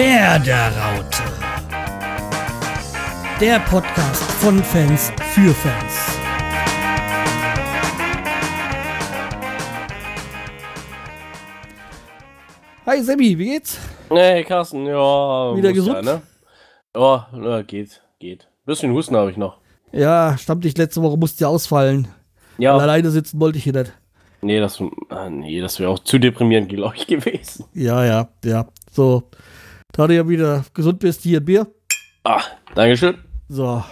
Werderaute. Der Podcast von Fans für Fans. Hi Sammy, wie geht's? Hey Carsten, ja. Wieder gesund? Ja, ne? Ja, na, geht, geht. Bisschen Husten habe ich noch. Ja, Stammtisch letzte Woche musste ja ausfallen. Ja. Weil alleine sitzen wollte ich hier nicht. Nee, das, ah, nee, das wäre auch zu deprimierend, glaube ich, gewesen. Ja, ja, ja. So, da du ja wieder gesund bist, hier ein Bier. Ah, Dankeschön. So.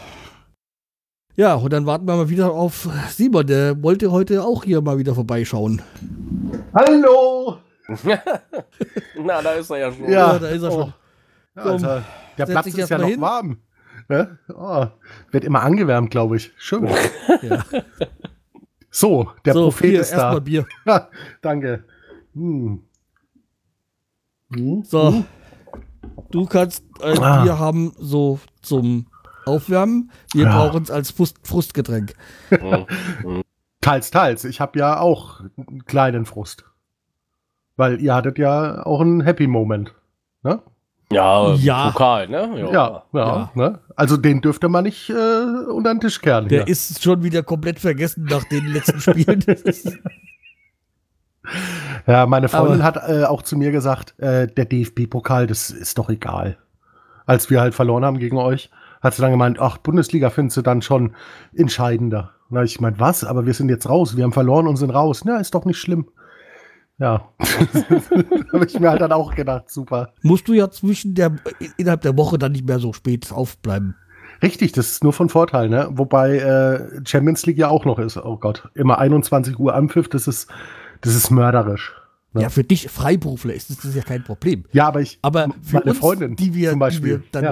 Ja, und dann warten wir mal wieder auf Simon. Der wollte heute auch hier mal wieder vorbeischauen. Hallo! na, da ist er ja schon. Ja. da ist er Oh. schon. Ja, Alter, der setz Platz ist ja noch hin. warm. Ne? Oh, wird immer angewärmt, glaube ich. Schön. Ja. So, der so, Prophet hier, ist erstmal da. Bier. Ja, danke. Hm. Hm, So. hm. Du kannst, äh, Ah. wir haben so zum Aufwärmen, wir Ja. brauchen es als Frust Frustgetränk. Teils, teils. Ich habe ja auch einen kleinen Frust. Weil ihr hattet ja auch einen Happy Moment. Ne? Ja, Ja. Pokal, ne? Ja, ja. Ja. Ne? Also den dürfte man nicht äh, unter den Tisch kehren. Der hier. ist schon wieder komplett vergessen nach den letzten Spielen. Ja, meine Freundin Aber- hat äh, auch zu mir gesagt, äh, der DFB-Pokal, das ist doch egal. Als wir halt verloren haben gegen euch, hat sie dann gemeint, ach, Bundesliga findest du dann schon entscheidender. Hab ich gemeint, was? Aber wir sind jetzt raus, wir haben verloren und sind raus. Na, ist doch nicht schlimm. Ja, habe ich mir halt dann auch gedacht, super. Musst du ja zwischen der, innerhalb der Woche dann nicht mehr so spät aufbleiben. Richtig, das ist nur von Vorteil, ne? Wobei äh, Champions League ja auch noch ist. Oh Gott, immer 21 Uhr Anpfiff, das ist, das ist mörderisch. Ja. Ja, für dich Freiberufler ist das ja kein Problem. Ja, aber ich, Aber für meine uns, Freundin die wir, zum Beispiel. Die wir dann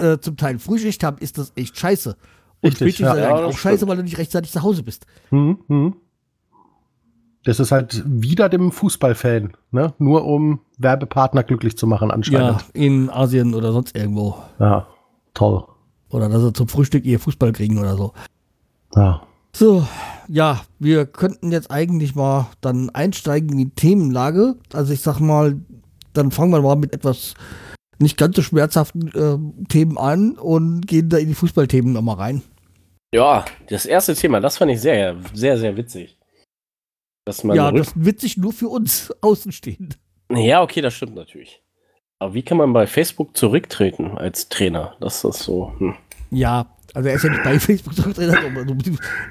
ja. äh, zum Teil Frühschicht haben, ist das echt scheiße. Und Richtig, Spätschicht ja. ist Ja, das auch scheiße, weil du nicht rechtzeitig zu Hause bist. Hm, hm. Das ist halt wieder dem Fußballfan, ne? Nur um Werbepartner glücklich zu machen Ja, anscheinend. in Asien oder sonst irgendwo. Ja, toll. Oder dass sie zum Frühstück ihr Fußball kriegen oder so. Ja. So, ja, wir könnten jetzt eigentlich mal dann einsteigen in die Themenlage. Also ich sag mal, dann fangen wir mal mit etwas nicht ganz so schmerzhaften äh, Themen an und gehen da in die Fußballthemen nochmal rein. Ja, das erste Thema, das fand ich sehr, sehr, sehr witzig. Dass man ja, das ist witzig nur für uns Außenstehende. ja, okay, das stimmt natürlich. Aber wie kann man bei Facebook zurücktreten als Trainer? Das ist so. Hm. Ja, also er ist ja nicht bei Facebook zurückgetreten, aber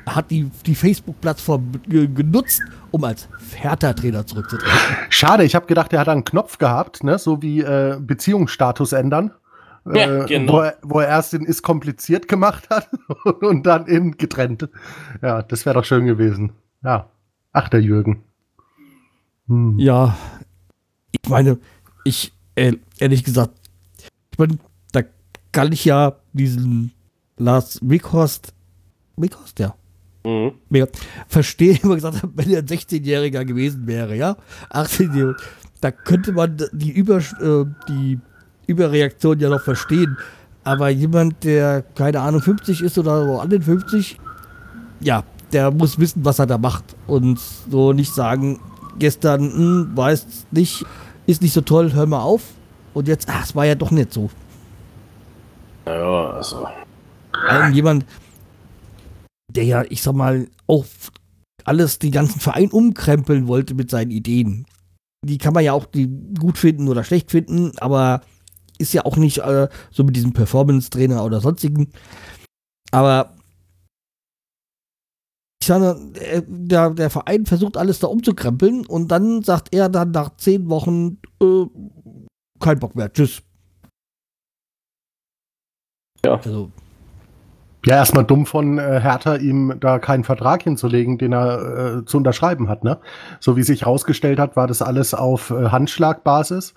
er hat die, die Facebook-Plattform ge- genutzt, um als Hertha-Trainer zurückzutreten. Schade, ich habe gedacht, er hat einen Knopf gehabt, ne? So wie äh, Beziehungsstatus ändern. Ja, äh, genau. wo, er, wo er erst in ist kompliziert gemacht hat und dann in getrennt. Ja, das wäre doch schön gewesen. Ja. Ach, der Jürgen. Hm. Ja, ich meine, ich, äh, ehrlich gesagt, ich meine, da kann ich ja diesen Lars Weghorst, Weghorst, ja, Mhm. mega, verstehen, wo er gesagt hat, wenn er ein 16-Jähriger gewesen wäre, ja, 18-Jähriger, da könnte man die, Über, äh, die Überreaktion ja noch verstehen. Aber jemand, der, keine Ahnung, 50 ist oder so an den 50, ja, der muss wissen, was er da macht. Und so nicht sagen, gestern, hm, weiß nicht, ist nicht so toll, hör mal auf. Und jetzt, ach, es war ja doch nicht so. Ja, also. Allem jemand, der ja, ich sag mal, auch alles, den ganzen Verein umkrempeln wollte mit seinen Ideen. Die kann man ja auch die gut finden oder schlecht finden, aber ist ja auch nicht äh, so mit diesem Performance-Trainer oder sonstigen. Aber ich sage, äh, der, der Verein versucht alles da umzukrempeln und dann sagt er dann nach zehn Wochen, äh, kein Bock mehr, tschüss. Ja. Also, Ja, erstmal dumm von äh, Hertha, ihm da keinen Vertrag hinzulegen, den er äh, zu unterschreiben hat. Ne? So wie sich herausgestellt hat, war das alles auf äh, Handschlagbasis,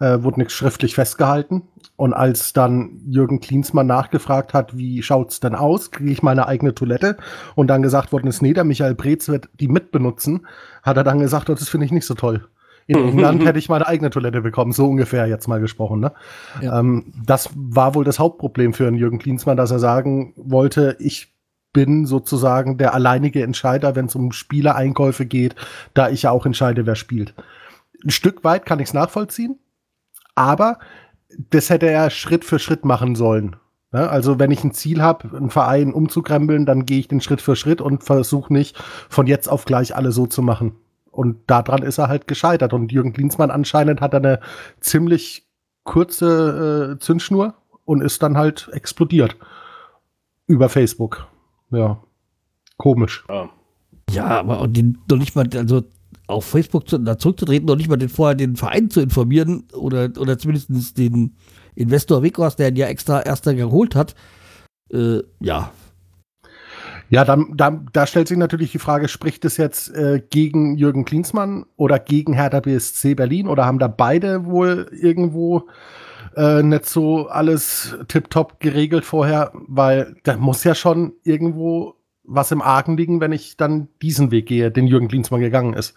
äh, wurde nichts schriftlich festgehalten. Und als dann Jürgen Klinsmann nachgefragt hat, wie schaut's denn aus, kriege ich meine eigene Toilette und dann gesagt worden ist, nee, der Michael Breetz wird die mitbenutzen, hat er dann gesagt, oh, das finde ich nicht so toll. In England hätte ich meine eigene Toilette bekommen, so ungefähr jetzt mal gesprochen. Ne? Ja. Ähm, das war wohl das Hauptproblem für einen Jürgen Klinsmann, dass er sagen wollte, ich bin sozusagen der alleinige Entscheider, wenn es um Spielereinkäufe geht, da ich ja auch entscheide, wer spielt. Ein Stück weit kann ich es nachvollziehen, aber das hätte er Schritt für Schritt machen sollen. Ja, also wenn ich ein Ziel habe, einen Verein umzukrempeln, dann gehe ich den Schritt für Schritt und versuche nicht von jetzt auf gleich alle so zu machen. Und daran ist er halt gescheitert. Und Jürgen Klinsmann anscheinend hat eine ziemlich kurze äh, Zündschnur und ist dann halt explodiert. Über Facebook. Ja. Komisch. Ja. Ja, aber den, noch nicht mal, also auf Facebook zu, da zurückzutreten, noch nicht mal den, vorher den Verein zu informieren oder, oder zumindest den Investor Wegwas, der ihn ja extra erster geholt hat. Äh, ja. Ja, dann, dann, da stellt sich natürlich die Frage, spricht es jetzt äh, gegen Jürgen Klinsmann oder gegen Hertha BSC Berlin oder haben da beide wohl irgendwo äh, nicht so alles tiptop geregelt vorher? Weil da muss ja schon irgendwo was im Argen liegen, wenn ich dann diesen Weg gehe, den Jürgen Klinsmann gegangen ist.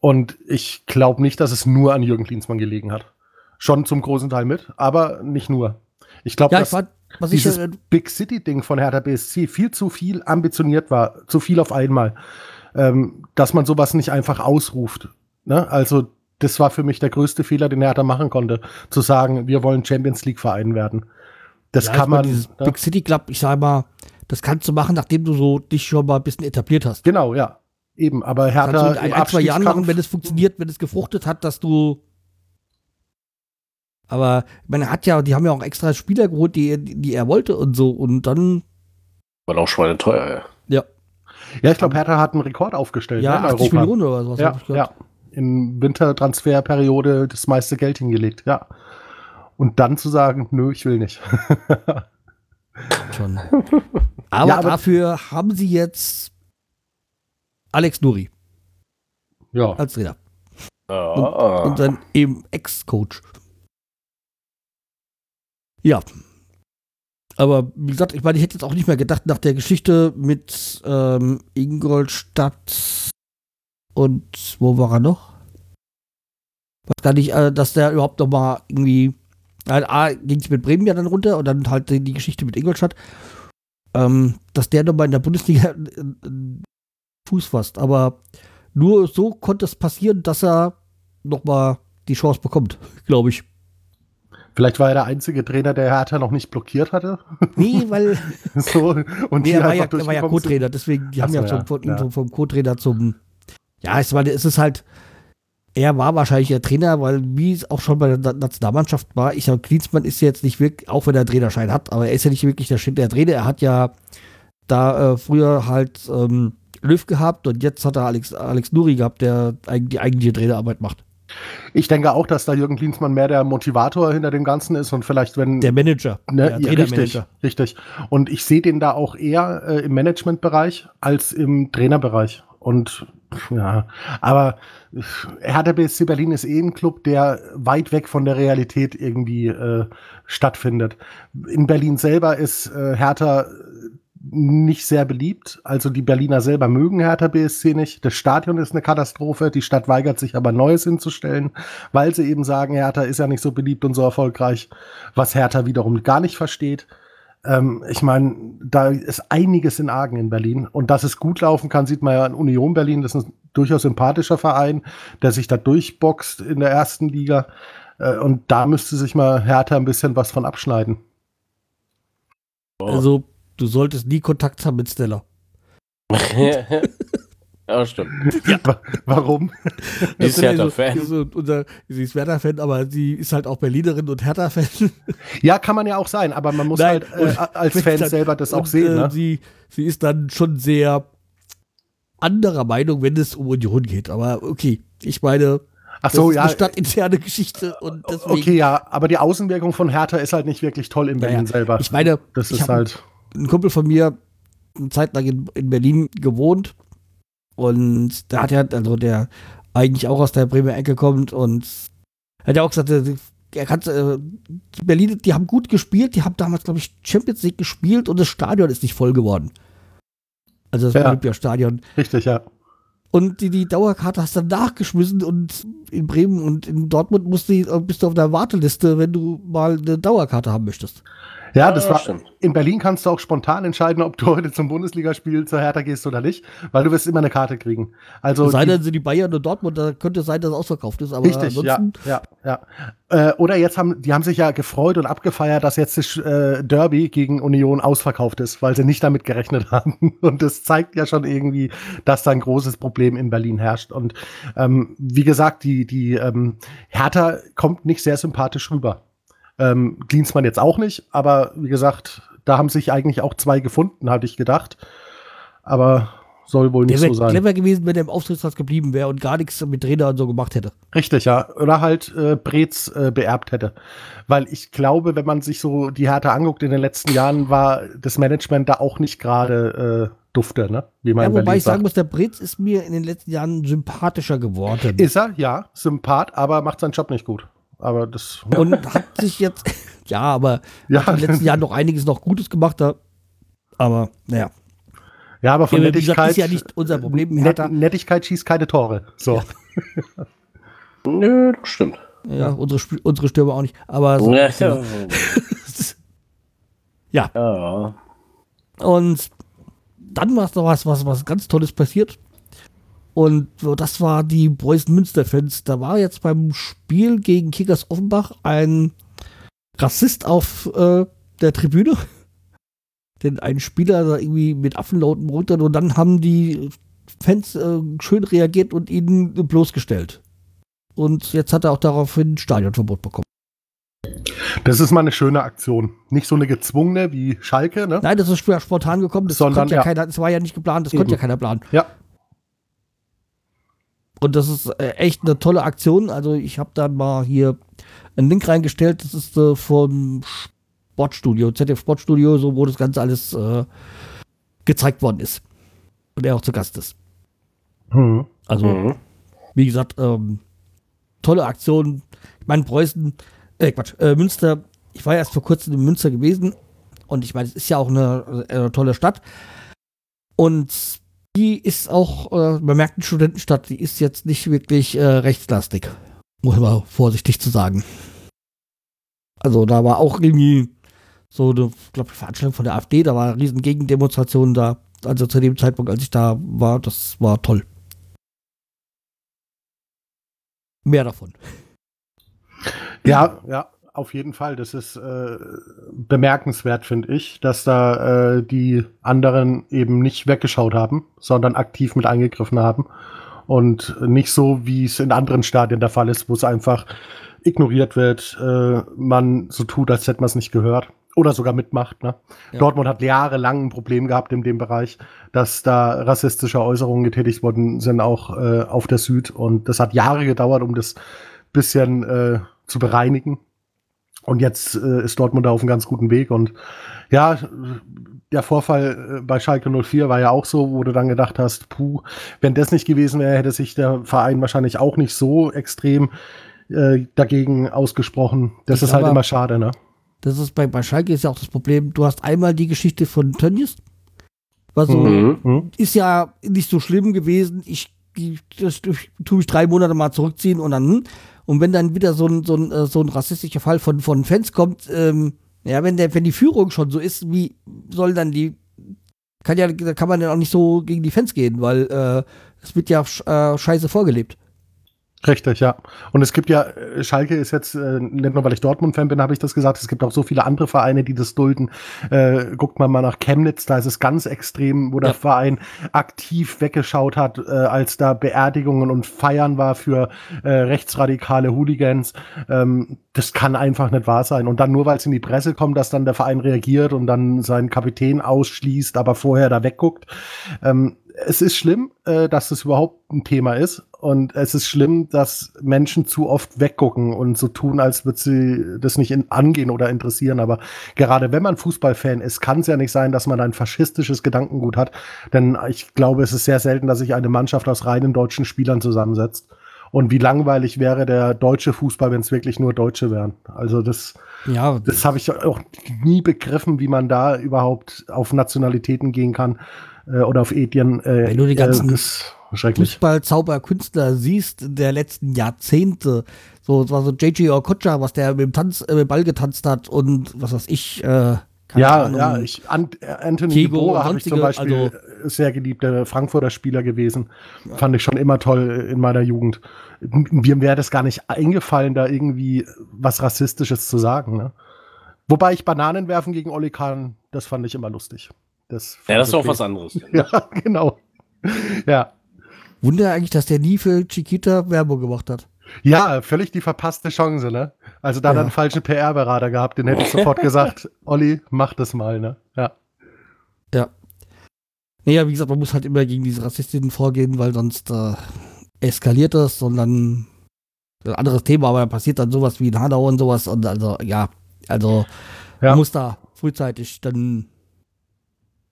Und ich glaube nicht, dass es nur an Jürgen Klinsmann gelegen hat. Schon zum großen Teil mit, aber nicht nur. Ich glaube, Ja, dass ich war, was dieses ich, äh, Big City-Ding von Hertha BSC viel zu viel ambitioniert war, zu viel auf einmal, ähm, dass man sowas nicht einfach ausruft. Ne? Also das war für mich der größte Fehler, den Hertha machen konnte, zu sagen, wir wollen Champions League-Verein werden. Das ja, kann man. Dieses ne? Big City Club, ich sag mal, das kannst du machen, nachdem du so dich schon mal ein bisschen etabliert hast. Genau, ja. Eben, aber Kannst Hertha du in ein, ein, zwei Jahren machen, wenn es funktioniert, wenn es gefruchtet hat, dass du. Aber man hat ja, die haben ja auch extra Spieler geholt, die, die er wollte und so. Und dann, War auch schweineteuer, ja. ja, Ja, ich glaube, Hertha hat einen Rekord aufgestellt ja, ne, in 80 Europa. Millionen oder sowas. Ja, ja. In Wintertransferperiode das meiste Geld hingelegt, ja. Und dann zu sagen, nö, ich will nicht. Schon. Aber, Ja, aber- dafür haben sie jetzt Alex Nuri ja. als Trainer Ah, und sein eben Ex-Coach. Ja. Aber wie gesagt, ich meine, ich hätte jetzt auch nicht mehr gedacht, nach der Geschichte mit ähm, Ingolstadt und wo war er noch? Was gar nicht, äh, dass der überhaupt noch mal irgendwie. Äh, A, ging es mit Bremen ja dann runter und dann halt die Geschichte mit Ingolstadt. Ähm, dass der noch mal in der Bundesliga äh, äh, Fuß fasst. Aber nur so konnte es passieren, dass er noch mal die Chance bekommt, glaube ich. Vielleicht war er der einzige Trainer, der Hertha noch nicht blockiert hatte. Nee, weil so, und nee, er war ja, war ja. Co-Trainer, deswegen, die Ach haben so, ja, ja, Vom, von, ja. vom, Co-Trainer zum. Ja, ich meine, es ist halt. Er war wahrscheinlich der Trainer, weil wie es auch schon bei der Na- Nationalmannschaft war, ich sage, Klinsmann ist jetzt nicht wirklich, auch wenn er einen Trainerschein hat, aber er ist ja nicht wirklich der, der Trainer. Er hat ja da äh, früher halt ähm, Löw gehabt und jetzt hat er Alex, Alex Nuri gehabt, der eig- die eigentliche Trainerarbeit macht. Ich denke auch, dass da Jürgen Klinsmann mehr der Motivator hinter dem Ganzen ist und vielleicht, wenn. Der Manager. Ne, der ja, richtig, richtig. Und ich sehe den da auch eher äh, im Managementbereich als im Trainerbereich. Und ja, aber äh, Hertha BSC Berlin ist eh ein Club, der weit weg von der Realität irgendwie äh, stattfindet. In Berlin selber ist äh, Hertha nicht sehr beliebt. Also die Berliner selber mögen Hertha BSC nicht. Das Stadion ist eine Katastrophe. Die Stadt weigert sich aber Neues hinzustellen, weil sie eben sagen, Hertha ist ja nicht so beliebt und so erfolgreich, was Hertha wiederum gar nicht versteht. Ähm, ich meine, da ist einiges in Argen in Berlin. Und dass es gut laufen kann, sieht man ja an Union Berlin. Das ist ein durchaus sympathischer Verein, der sich da durchboxt in der ersten Liga. Äh, und da müsste sich mal Hertha ein bisschen was von abschneiden. Also, du solltest nie Kontakt haben mit Stella. ja, stimmt. Wa- Warum? Die ist Das ja Hertha-Fan. So, so, sie ist Werder-Fan, aber sie ist halt auch Berlinerin und Hertha-Fan. Ja, kann man ja auch sein, aber man muss Nein, halt äh, als Fan dann- selber das auch und, sehen. Äh, Ne? sie, sie ist dann schon sehr anderer Meinung, wenn es um Union geht. Aber okay, ich meine, Ach das so, ist ja. eine stadtinterne Geschichte und deswegen. Okay, ja, aber die Außenwirkung von Hertha ist halt nicht wirklich toll in Berlin Naja, selber. Ich meine, das ich ist halt. Ein Kumpel von mir eine Zeit lang in, in Berlin gewohnt und der hat ja, also der eigentlich auch aus der Bremer Ecke kommt und er hat ja auch gesagt, er er kann, äh, die Berlin, die haben gut gespielt, die haben damals, glaube ich, Champions League gespielt und das Stadion ist nicht voll geworden. Also das Ja. Olympiastadion. Richtig, ja. Und die, die Dauerkarte hast du dann nachgeschmissen und in Bremen und in Dortmund musst du, bist du auf der Warteliste, wenn du mal eine Dauerkarte haben möchtest. Ja, das Ja, war. stimmt. In Berlin kannst du auch spontan entscheiden, ob du heute zum Bundesligaspiel zur Hertha gehst oder nicht, weil du wirst immer eine Karte kriegen. Also Sei denn, sind die Bayern und Dortmund, da könnte es sein, dass es ausverkauft ist. Aber Richtig, ja, ansonsten, ja, ja. Äh, oder jetzt haben, die haben sich ja gefreut und abgefeiert, dass jetzt das äh, Derby gegen Union ausverkauft ist, weil sie nicht damit gerechnet haben. Und das zeigt ja schon irgendwie, dass da ein großes Problem in Berlin herrscht. Und ähm, wie gesagt, die, die ähm, Hertha kommt nicht sehr sympathisch rüber. Ähm, Klinsmann jetzt auch nicht, aber wie gesagt, da haben sich eigentlich auch zwei gefunden, hatte ich gedacht. Aber soll wohl nicht wäre so sein. clever gewesen, wenn er im Auftrittsplatz geblieben wäre und gar nichts mit Trainer und so gemacht hätte. Richtig, ja. Oder halt äh, Brez äh, beerbt hätte. Weil ich glaube, wenn man sich so die Härte anguckt in den letzten Jahren, war das Management da auch nicht gerade äh, dufte, ne? Wie man Ja, wobei Berlin ich sagen sagt. muss, der Brez ist mir in den letzten Jahren sympathischer geworden. Ist er, ja, Sympath, aber macht seinen Job nicht gut. Aber das. und hat sich jetzt, ja, aber Ja. den letzten Jahren noch einiges noch Gutes gemacht. Da. Aber naja, Ja, aber von Ja, Nettigkeit. ist ja nicht unser Problem. Net Hertha, Nettigkeit schießt keine Tore. So. Nö, das stimmt. ja, unsere, Sp- unsere Stürmer auch nicht. Aber so, Ja, ja. ja. ja. Und dann war noch was, was, was ganz Tolles passiert. Und das war die Preußen-Münster-Fans. Da war jetzt beim Spiel gegen Kickers Offenbach ein Rassist auf äh, der Tribüne. Denn ein Spieler da irgendwie mit Affenlauten runter und dann haben die Fans äh, schön reagiert und ihn bloßgestellt. Und jetzt hat er auch daraufhin ein Stadionverbot bekommen. Das ist mal eine schöne Aktion. Nicht so eine gezwungene wie Schalke, ne? Nein, das ist sp- spontan gekommen. Das Sondern, konnte ja, ja. keiner, das war ja nicht geplant, das Eben. konnte ja keiner planen. Ja. Und das ist äh, echt eine tolle Aktion. Also ich habe da mal hier einen Link reingestellt. Das ist äh, vom Sportstudio, ZDF Sportstudio, so wo das Ganze alles äh, gezeigt worden ist. Und er auch zu Gast ist. Hm. Also, Mhm. wie gesagt, ähm, tolle Aktion. Ich meine, Preußen, äh, Quatsch, äh, Münster, ich war ja erst vor kurzem in Münster gewesen und ich meine, es ist ja auch eine, eine tolle Stadt. Und die ist auch, äh, man merkt, eine Studentenstadt, die ist jetzt nicht wirklich äh, rechtslastig. Muss man vorsichtig zu sagen. Also da war auch irgendwie so eine, glaube ich, Veranstaltung von der AfD, da war eine riesen Gegendemonstration da. Also zu dem Zeitpunkt, als ich da war, das war toll. Mehr davon. Ja, ja, auf jeden Fall. Das ist äh, bemerkenswert, finde ich, dass da äh, die anderen eben nicht weggeschaut haben, sondern aktiv mit eingegriffen haben. Und nicht so, wie es in anderen Stadien der Fall ist, wo es einfach ignoriert wird, äh, man so tut, als hätte man es nicht gehört. Oder sogar mitmacht. Ne? Ja. Dortmund hat jahrelang ein Problem gehabt in dem Bereich, dass da rassistische Äußerungen getätigt worden sind, auch äh, auf der Süd. Und das hat Jahre gedauert, um das bisschen äh, zu bereinigen. Und jetzt äh, ist Dortmund da auf einem ganz guten Weg. Und ja, der Vorfall äh, bei Schalke 04 war ja auch so, wo du dann gedacht hast, puh, wenn das nicht gewesen wäre, hätte sich der Verein wahrscheinlich auch nicht so extrem äh, dagegen ausgesprochen. Das Ich ist halt aber- immer schade, ne? Das ist bei, bei Schalke ist ja auch das Problem, du hast einmal die Geschichte von Tönnies. Was so, Mhm. Hm? ist ja nicht so schlimm gewesen. Ich, ich das tue ich drei Monate mal zurückziehen und dann, hm. Und wenn dann wieder so ein, so ein, äh, so ein rassistischer Fall von, von Fans kommt, ähm, ja, wenn der, wenn die Führung schon so ist, wie soll dann die, kann ja, kann man ja auch nicht so gegen die Fans gehen, weil äh, es wird ja äh, scheiße vorgelebt. Richtig, ja. Und es gibt ja, äh, Schalke ist jetzt, äh, nicht nur weil ich Dortmund-Fan bin, habe ich das gesagt, es gibt auch so viele andere Vereine, die das dulden. Äh, guckt man mal nach Chemnitz, da ist es ganz extrem, wo der Ja. Verein aktiv weggeschaut hat, äh, als da Beerdigungen und Feiern war für äh, rechtsradikale Hooligans. Ähm, das kann einfach nicht wahr sein. Und dann nur, weil es in die Presse kommt, dass dann der Verein reagiert und dann seinen Kapitän ausschließt, aber vorher da wegguckt. Ähm, es ist schlimm, äh, dass das überhaupt ein Thema ist. Und es ist schlimm, dass Menschen zu oft weggucken und so tun, als würde sie das nicht in, angehen oder interessieren. Aber gerade wenn man Fußballfan ist, kann es ja nicht sein, dass man ein faschistisches Gedankengut hat. Denn ich glaube, es ist sehr selten, dass sich eine Mannschaft aus reinen deutschen Spielern zusammensetzt. Und wie langweilig wäre der deutsche Fußball, wenn es wirklich nur Deutsche wären. Also das, Ja, das habe ich auch nie begriffen, wie man da überhaupt auf Nationalitäten gehen kann. äh, oder auf Etienne. Äh, Wenn du die ganzen äh, das ist schrecklich. Fußball-Zauberkünstler siehst der letzten Jahrzehnte, so, das war so JJ Okocha, was der mit dem, Tanz, äh, mit dem Ball getanzt hat und was weiß ich, äh, Ja, Ahnung. ja, ich, äh, Anthony Diego habe ich zum Beispiel äh, sehr geliebter Frankfurter Spieler gewesen. Fand ich schon immer toll in meiner Jugend. Mir wäre das gar nicht eingefallen, da irgendwie was Rassistisches zu sagen. Ne? Wobei ich Bananen werfen gegen Oli Kahn, das fand ich immer lustig. Das Ja, das ist auch was anderes. Ja, genau. Ja. Wunder eigentlich, dass der nie für Chiquita Werbung gemacht hat. Ja, völlig die verpasste Chance, ne? Also da Ja. dann einen falschen PR-Berater gehabt, den hätte ich sofort gesagt, Olli, mach das mal, ne? Ja. Ja. Naja, wie gesagt, man muss halt immer gegen diese Rassistinnen vorgehen, weil sonst äh, eskaliert das und dann ein anderes Thema, aber dann passiert dann sowas wie in Hanau und sowas und also, ja, also Ja. man muss da frühzeitig dann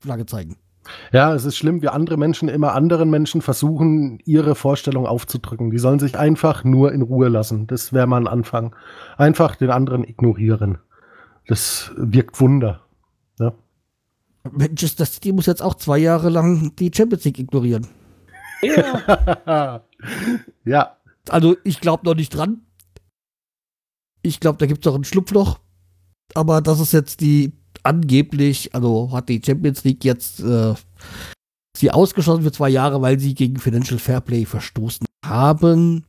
Flagge zeigen. Ja, es ist schlimm, wie andere Menschen immer anderen Menschen versuchen, ihre Vorstellung aufzudrücken. Die sollen sich einfach nur in Ruhe lassen. Das wäre mal ein Anfang. Einfach den anderen ignorieren. Das wirkt Wunder. Ne? Manchester City muss jetzt auch zwei Jahre lang die Champions League ignorieren. ja, Also ich glaube noch nicht dran. Ich glaube, da gibt es noch ein Schlupfloch. Aber das ist jetzt die angeblich, also hat die Champions League jetzt äh, sie ausgeschlossen für zwei Jahre, weil sie gegen Financial Fairplay verstoßen haben.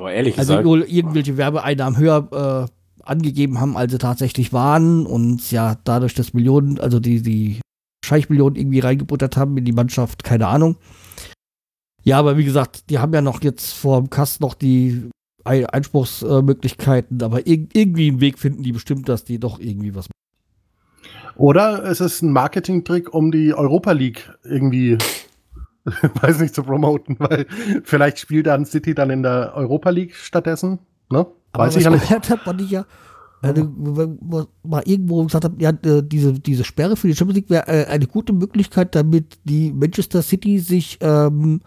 Aber ehrlich Also gesagt, wohl irgendwelche Werbeeinnahmen höher äh, angegeben haben, als sie tatsächlich waren. Und ja, dadurch, dass Millionen, also die, die Scheichmillionen irgendwie reingebuttert haben in die Mannschaft, keine Ahnung. Ja, aber wie gesagt, die haben ja noch jetzt vor dem Kasten noch die Ei- Einspruchsmöglichkeiten, aber irg irgendwie einen Weg finden die bestimmt, dass die doch irgendwie was Oder es ist ein Marketingtrick, um die Europa League irgendwie, weiß nicht, zu promoten, weil vielleicht spielt dann City dann in der Europa League stattdessen. Ne? Weiß ich ja nicht. gehört habe, fand ich ja, also, wo- wo- mal irgendwo gesagt habe, ja, äh, diese, diese Sperre für die Champions League wäre äh, eine gute Möglichkeit, damit die Manchester City sich ähm,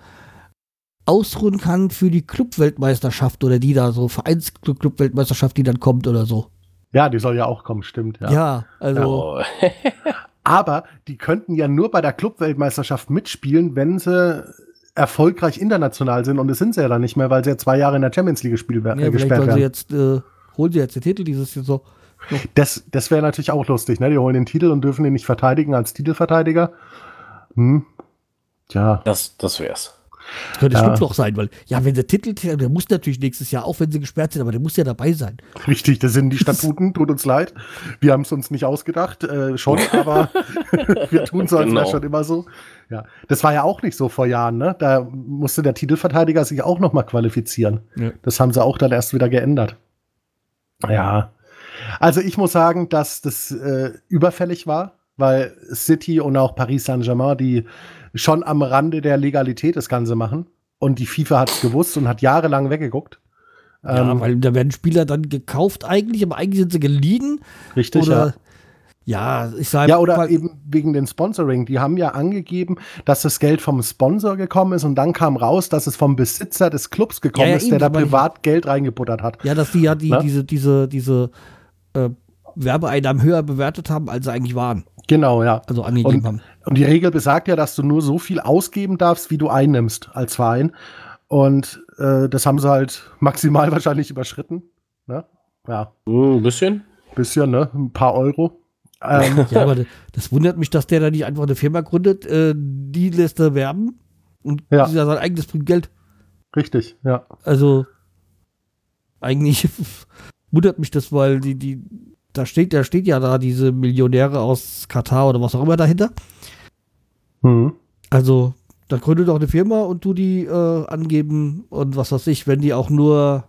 ausruhen kann für die Clubweltmeisterschaft oder die da so Vereinsclub-Weltmeisterschaft, die dann kommt oder so. Ja, die soll ja auch kommen, stimmt. Ja, Ja. also oh, Aber die könnten ja nur bei der Clubweltmeisterschaft mitspielen, wenn sie erfolgreich international sind. Und das sind sie ja dann nicht mehr, weil sie ja zwei Jahre in der Champions League gespielt, ja, äh, vielleicht gesperrt sollen sie werden. jetzt, äh, holen sie jetzt den Titel dieses Jahr so. Das, das wäre natürlich auch lustig. Ne? Die holen den Titel und dürfen den nicht verteidigen als Titelverteidiger. Hm. Tja, das, das wär's. Das könnte Ja. Schlupfloch sein, weil, ja, wenn der Titel, der muss natürlich nächstes Jahr, auch wenn sie gesperrt sind, aber der muss ja dabei sein. richtig, das sind die Statuten, tut uns leid. Wir haben es uns nicht ausgedacht, äh, schon, aber wir tun es Genau. schon immer so. Ja, das war ja auch nicht so vor Jahren, ne? Da musste der Titelverteidiger sich auch noch mal qualifizieren. Ja. Das haben sie auch dann erst wieder geändert. Ja. Also ich muss sagen, dass das äh, überfällig war, weil City und auch Paris Saint-Germain, die schon am Rande der Legalität das Ganze machen. Und die FIFA hat es gewusst und hat jahrelang weggeguckt. Ja, Ähm, weil da werden Spieler dann gekauft eigentlich, aber eigentlich sind sie geliehen. richtig, ja. oder, ja. ich sage Ja, oder eben wegen den Sponsoring. Die haben ja angegeben, dass das Geld vom Sponsor gekommen ist und dann kam raus, dass es vom Besitzer des Clubs gekommen Ja, ja, ist, eben, der da meine ich. privat Geld reingebuttert hat. Ja, dass die ja die, Ne? diese, diese, diese äh, Werbeeinnahmen höher bewertet haben, als sie eigentlich waren. Genau, ja. Also angegeben Und, haben. und die Regel besagt ja, dass du nur so viel ausgeben darfst, wie du einnimmst als Verein. Und äh, das haben sie halt maximal wahrscheinlich überschritten. Ne? Ja, Hm, Ein bisschen. bisschen, ne? Ein paar Euro. Ähm, Ja, aber das wundert mich, dass der da nicht einfach eine Firma gründet, äh, die lässt er werben und Ja. das ist ja sein eigenes Geld. richtig, ja. Also eigentlich wundert mich das, weil die, die, da steht, da steht ja da diese Millionäre aus Katar oder was auch immer dahinter. Hm. Also, da gründet doch eine Firma und tu die äh, angeben und was weiß ich, wenn die auch nur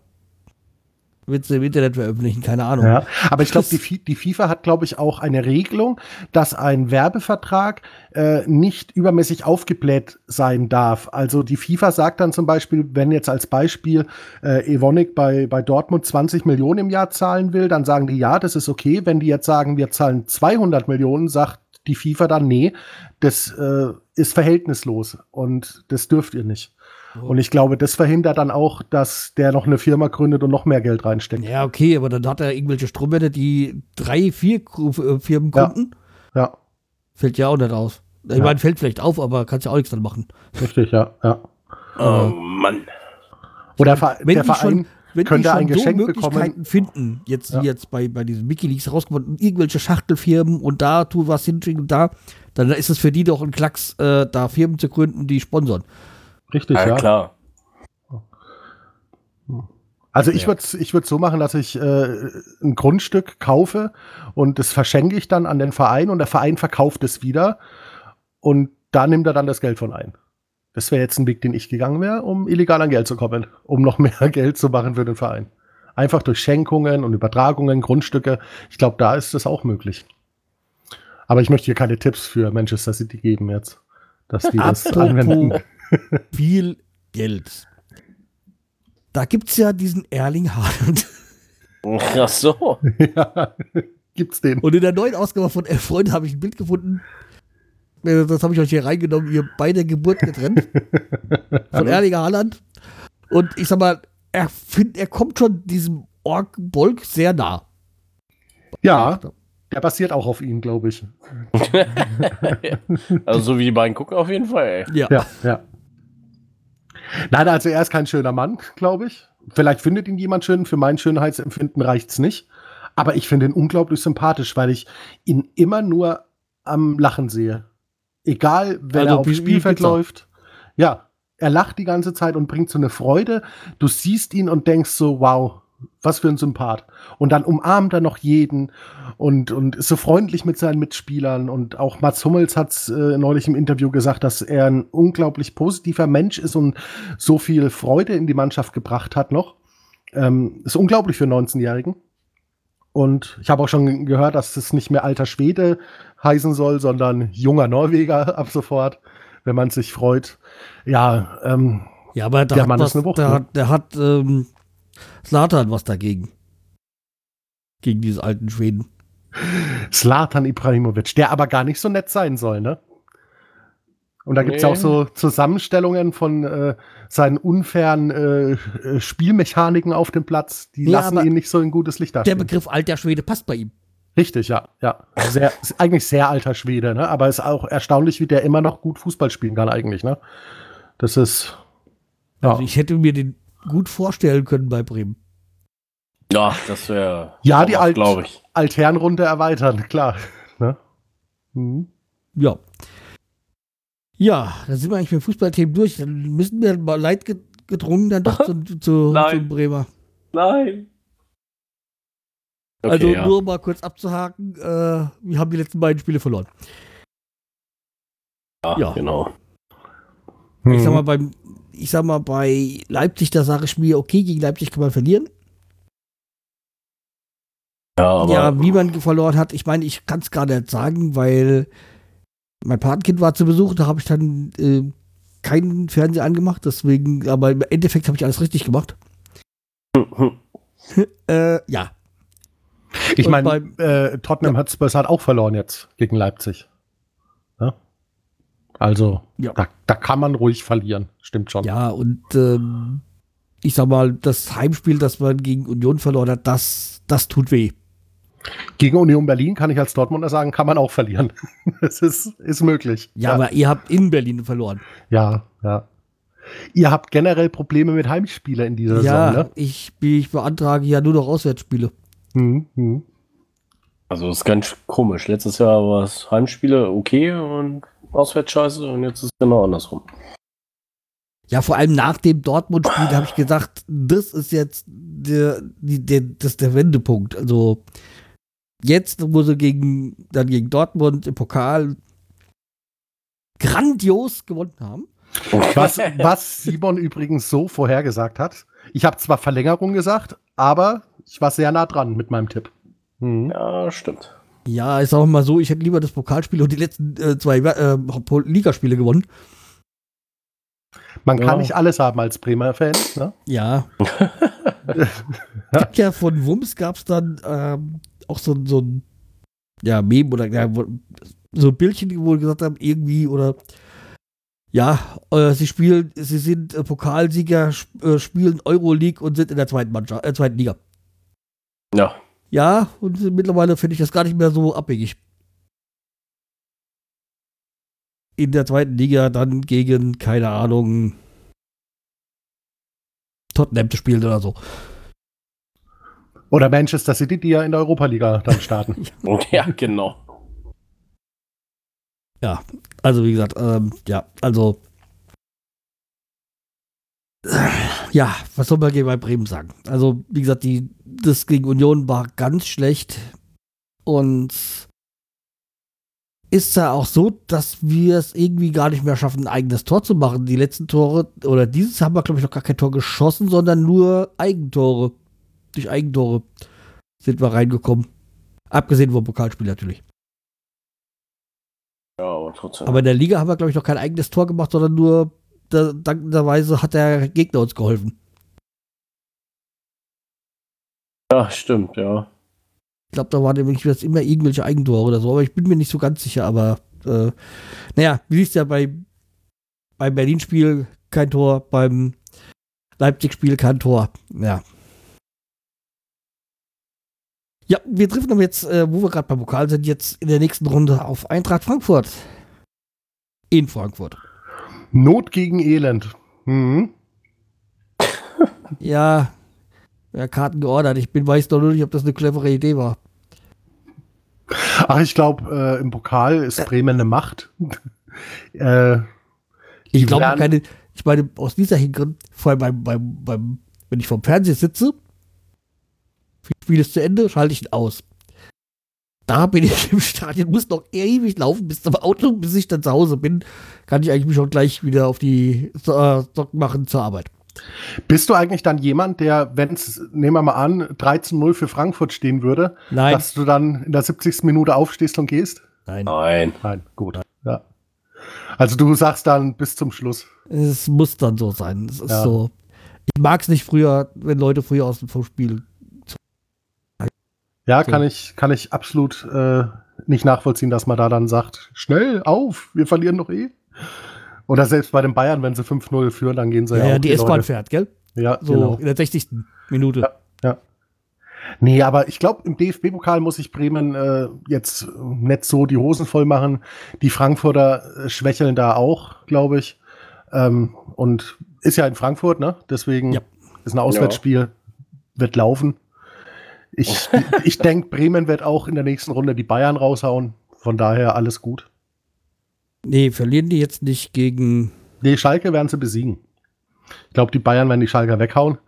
Witze im Internet veröffentlichen, keine Ahnung. Ja, aber ich glaube, die, die FIFA hat, glaube ich, auch eine Regelung, dass ein Werbevertrag äh, nicht übermäßig aufgebläht sein darf. Also die FIFA sagt dann zum Beispiel, wenn jetzt als Beispiel äh, Evonik bei, bei Dortmund 20 Millionen im Jahr zahlen will, dann sagen die, ja, das ist okay. Wenn die jetzt sagen, wir zahlen 200 Millionen, sagt die FIFA dann, nee, das äh, ist verhältnislos und das dürft ihr nicht. Und ich glaube, das verhindert dann auch, dass der noch eine Firma gründet und noch mehr Geld reinsteckt. Ja, okay, aber dann hat er irgendwelche Strommänner, die drei, vier äh, Firmen Ja. gründen. Ja. Fällt ja auch nicht aus. Ich meine, fällt vielleicht auf, aber kannst ja auch nichts dran machen. Richtig, ja. ja. Oh Mann. Oder Wenn der die schon- Verein Wenn könnte die schon ein Geschenk so bekommen. Möglichkeiten finden, jetzt Ja. wie jetzt bei, bei diesen Wikileaks rausgekommen, irgendwelche Schachtelfirmen und da tu was hinschicken und da, dann ist es für die doch ein Klacks, äh, da Firmen zu gründen, die sponsern. Richtig, Ja, ja. klar. Also ich würde es ich würd's so machen, dass ich äh, ein Grundstück kaufe und das verschenke ich dann an den Verein und der Verein verkauft es wieder und da nimmt er dann das Geld von ein. Das wäre jetzt ein Weg, den ich gegangen wäre, um illegal an Geld zu kommen, um noch mehr Geld zu machen für den Verein. Einfach durch Schenkungen und Übertragungen, Grundstücke. Ich glaube, da ist das auch möglich. Aber ich möchte hier keine Tipps für Manchester City geben jetzt, dass die das anwenden. Viel Geld. Da gibt es ja diesen Erling Haaland. Ach so. ja, gibt's den. Und in der neuen Ausgabe von Elf Freunde habe ich ein Bild gefunden. Das habe ich euch hier reingenommen, ihr bei der Geburt getrennt. von Erling Haaland. Und ich sag mal, er, find, er kommt schon diesem Ork-Bolk sehr nah. Ja, der basiert auch auf ihn, glaube ich. Also so wie die beiden gucken auf jeden Fall, ey. Ja. Ja, ja. Nein, also er ist kein schöner Mann, glaube ich. Vielleicht findet ihn jemand schön. Für mein Schönheitsempfinden reicht's nicht. Aber ich finde ihn unglaublich sympathisch, weil ich ihn immer nur am Lachen sehe. Egal, wenn Also er aufs wie- wie Spielfeld Pizza. läuft. Ja, er lacht die ganze Zeit und bringt so eine Freude. Du siehst ihn und denkst so, wow, was für ein Sympath. Und dann umarmt er noch jeden und, und ist so freundlich mit seinen Mitspielern. Und auch Mats Hummels hat es äh, neulich im Interview gesagt, dass er ein unglaublich positiver Mensch ist und so viel Freude in die Mannschaft gebracht hat noch. Ähm, ist unglaublich für einen 19-Jährigen. Und ich habe auch schon gehört, dass es nicht mehr alter Schwede heißen soll, sondern junger Norweger ab sofort, wenn man sich freut. Ja, ähm, Ja, aber da Der hat Mann was, ist eine Wucht, der, ne? hat, der hat ähm, Slatan was dagegen. Gegen diese alten Schweden. Slatan Ibrahimovic, der aber gar nicht so nett sein soll, ne? Und da gibt's ja Nee. auch so Zusammenstellungen von äh, seinen unfairen äh, äh, Spielmechaniken auf dem Platz. Die Ja, lassen ihn nicht so in gutes Licht Der dastehen. Begriff alter Schwede passt bei ihm. Richtig, ja. ja. Sehr, eigentlich sehr alter Schwede, ne? Aber ist auch erstaunlich, wie der immer noch gut Fußball spielen kann, eigentlich, ne? Das ist. Ja, Also ich hätte mir den gut vorstellen können bei Bremen. Ja, das wäre. Ja, die Alt- ich. Altherrenrunde erweitern, klar. Ne? Mhm. Ja. Ja, dann sind wir eigentlich mit dem Fußballthemen durch. Dann müssen wir mal leid ge- gedrungen dann doch zu, zu, Nein. zum Bremer. Nein. Okay, also ja. nur mal kurz abzuhaken, äh, wir haben die letzten beiden Spiele verloren. ja, ja. genau. Ich sag Mhm. mal, beim, ich sag mal, bei Leipzig, da sage ich mir, okay, gegen Leipzig kann man verlieren. Ja, aber ja, wie man verloren hat, ich meine, ich kann es gar nicht sagen, weil mein Patenkind war zu Besuch, da habe ich dann äh, keinen Fernseher angemacht, deswegen, aber im Endeffekt habe ich alles richtig gemacht. Äh, ja, Ich meine, beim- äh, Tottenham Hotspurs hat auch verloren jetzt gegen Leipzig. Also, Ja. da, da kann man ruhig verlieren. Stimmt schon. ja, und ähm, ich sag mal, das Heimspiel, das man gegen Union verloren hat, das, das tut weh. Gegen Union Berlin kann ich als Dortmunder sagen, kann man auch verlieren. Das ist, ist möglich. Ja, aber ihr habt in Berlin verloren. ja, ja. Ihr habt generell Probleme mit Heimspielen in dieser ja, Saison, ne? ich, ich beantrage ja nur noch Auswärtsspiele. Mhm, mhm. Also das ist ganz komisch. Letztes Jahr war es Heimspiele okay und auswärts scheiße und jetzt ist es genau andersrum. Ja, vor allem nach dem Dortmund-Spiel habe ich gesagt, das ist jetzt der, die, der, das ist der Wendepunkt. Also jetzt, wo sie gegen, dann gegen Dortmund im Pokal grandios gewonnen haben. Was, was Simon übrigens so vorhergesagt hat. Ich habe zwar Verlängerung gesagt, aber ich war sehr nah dran mit meinem Tipp. Mhm. Ja, stimmt. Ja, ist auch mal so, ich hätte lieber das Pokalspiel und die letzten äh, zwei äh, Ligaspiele gewonnen. Man Ja. kann nicht alles haben als Bremer-Fan. Ne? Ja. Gibt ja von Wums gab es dann ähm, auch so, so ein ja, Meme oder ja, so ein Bildchen, wo wir gesagt haben, irgendwie oder ja, äh, sie spielen, sie sind äh, Pokalsieger, sp äh, spielen Euroleague und sind in der zweiten Mannschaft, äh, zweiten Liga. Ja. Ja, und mittlerweile finde ich das gar nicht mehr so abwegig. in der zweiten Liga dann gegen, keine Ahnung, Tottenham zu spielen oder so. Oder Manchester City, die ja in der Europa-Liga dann starten. ja, genau. Ja, also wie gesagt, ähm, ja, also ja, was soll man gegen bei Bremen sagen? Also, wie gesagt, die, das gegen Union war ganz schlecht und ist ja auch so, dass wir es irgendwie gar nicht mehr schaffen, ein eigenes Tor zu machen. Die letzten Tore, oder dieses haben wir, glaube ich, noch gar kein Tor geschossen, sondern nur Eigentore. Durch Eigentore sind wir reingekommen. Abgesehen vom Pokalspiel natürlich. Ja, aber trotzdem. Aber in der Liga haben wir, glaube ich, noch kein eigenes Tor gemacht, sondern nur da, dankenderweise hat der Gegner uns geholfen. Ja, stimmt, ja. Ich glaube, da waren nämlich jetzt immer irgendwelche Eigentore oder so, aber ich bin mir nicht so ganz sicher. Aber äh, naja, wie siehst ja bei, beim Berlin-Spiel kein Tor, beim Leipzig-Spiel kein Tor. Ja. Ja, wir treffen aber jetzt, äh, wo wir gerade beim Pokal sind, jetzt in der nächsten Runde auf Eintracht Frankfurt. In Frankfurt. Not gegen Elend. Mhm. Ja, ja, Karten geordert. Ich bin weiß doch nur nicht, ob das eine clevere Idee war. Ach, ich glaube, äh, im Pokal ist Bremen eine Macht. äh, Ich glaube keine, ich meine, aus dieser Hintergrund, vor allem beim, beim, beim, wenn ich vom Fernseher sitze, Spiel ist zu Ende, schalte ich ihn aus. Da bin ich im Stadion, muss noch ewig laufen bis zum Auto, bis ich dann zu Hause bin. Kann ich eigentlich schon gleich wieder auf die äh, Socken machen zur Arbeit. Bist du eigentlich dann jemand, der, wenn es, nehmen wir mal an, 13-0 für Frankfurt stehen würde, Nein, dass du dann in der 70. Minute aufstehst und gehst? nein. Nein. Nein, gut. Ja. Also du sagst dann bis zum Schluss. Es muss dann so sein. Es ist Ja. so. Ich mag es nicht früher, wenn Leute früher aus dem Spiel. Ja, So. kann ich, kann ich absolut äh, nicht nachvollziehen, dass man da dann sagt, schnell auf, wir verlieren doch eh. Oder selbst bei den Bayern, wenn sie 5-0 führen, dann gehen sie Ja, ja, ja, auch die S-Bahn fährt, gell? Ja, So genau. in der 60. Minute. Ja. Ja. Nee, aber ich glaube, im DFB-Pokal muss sich Bremen äh, jetzt nicht so die Hosen voll machen. Die Frankfurter äh, schwächeln da auch, glaube ich. Ähm, und ist ja in Frankfurt, ne? Deswegen Ja. ist ein Auswärtsspiel, wird laufen. Ich, ich denke, Bremen wird auch in der nächsten Runde die Bayern raushauen. Von daher alles gut. Nee, verlieren die jetzt nicht gegen. Nee, Schalke werden sie besiegen. Ich glaube, die Bayern werden die Schalker weghauen.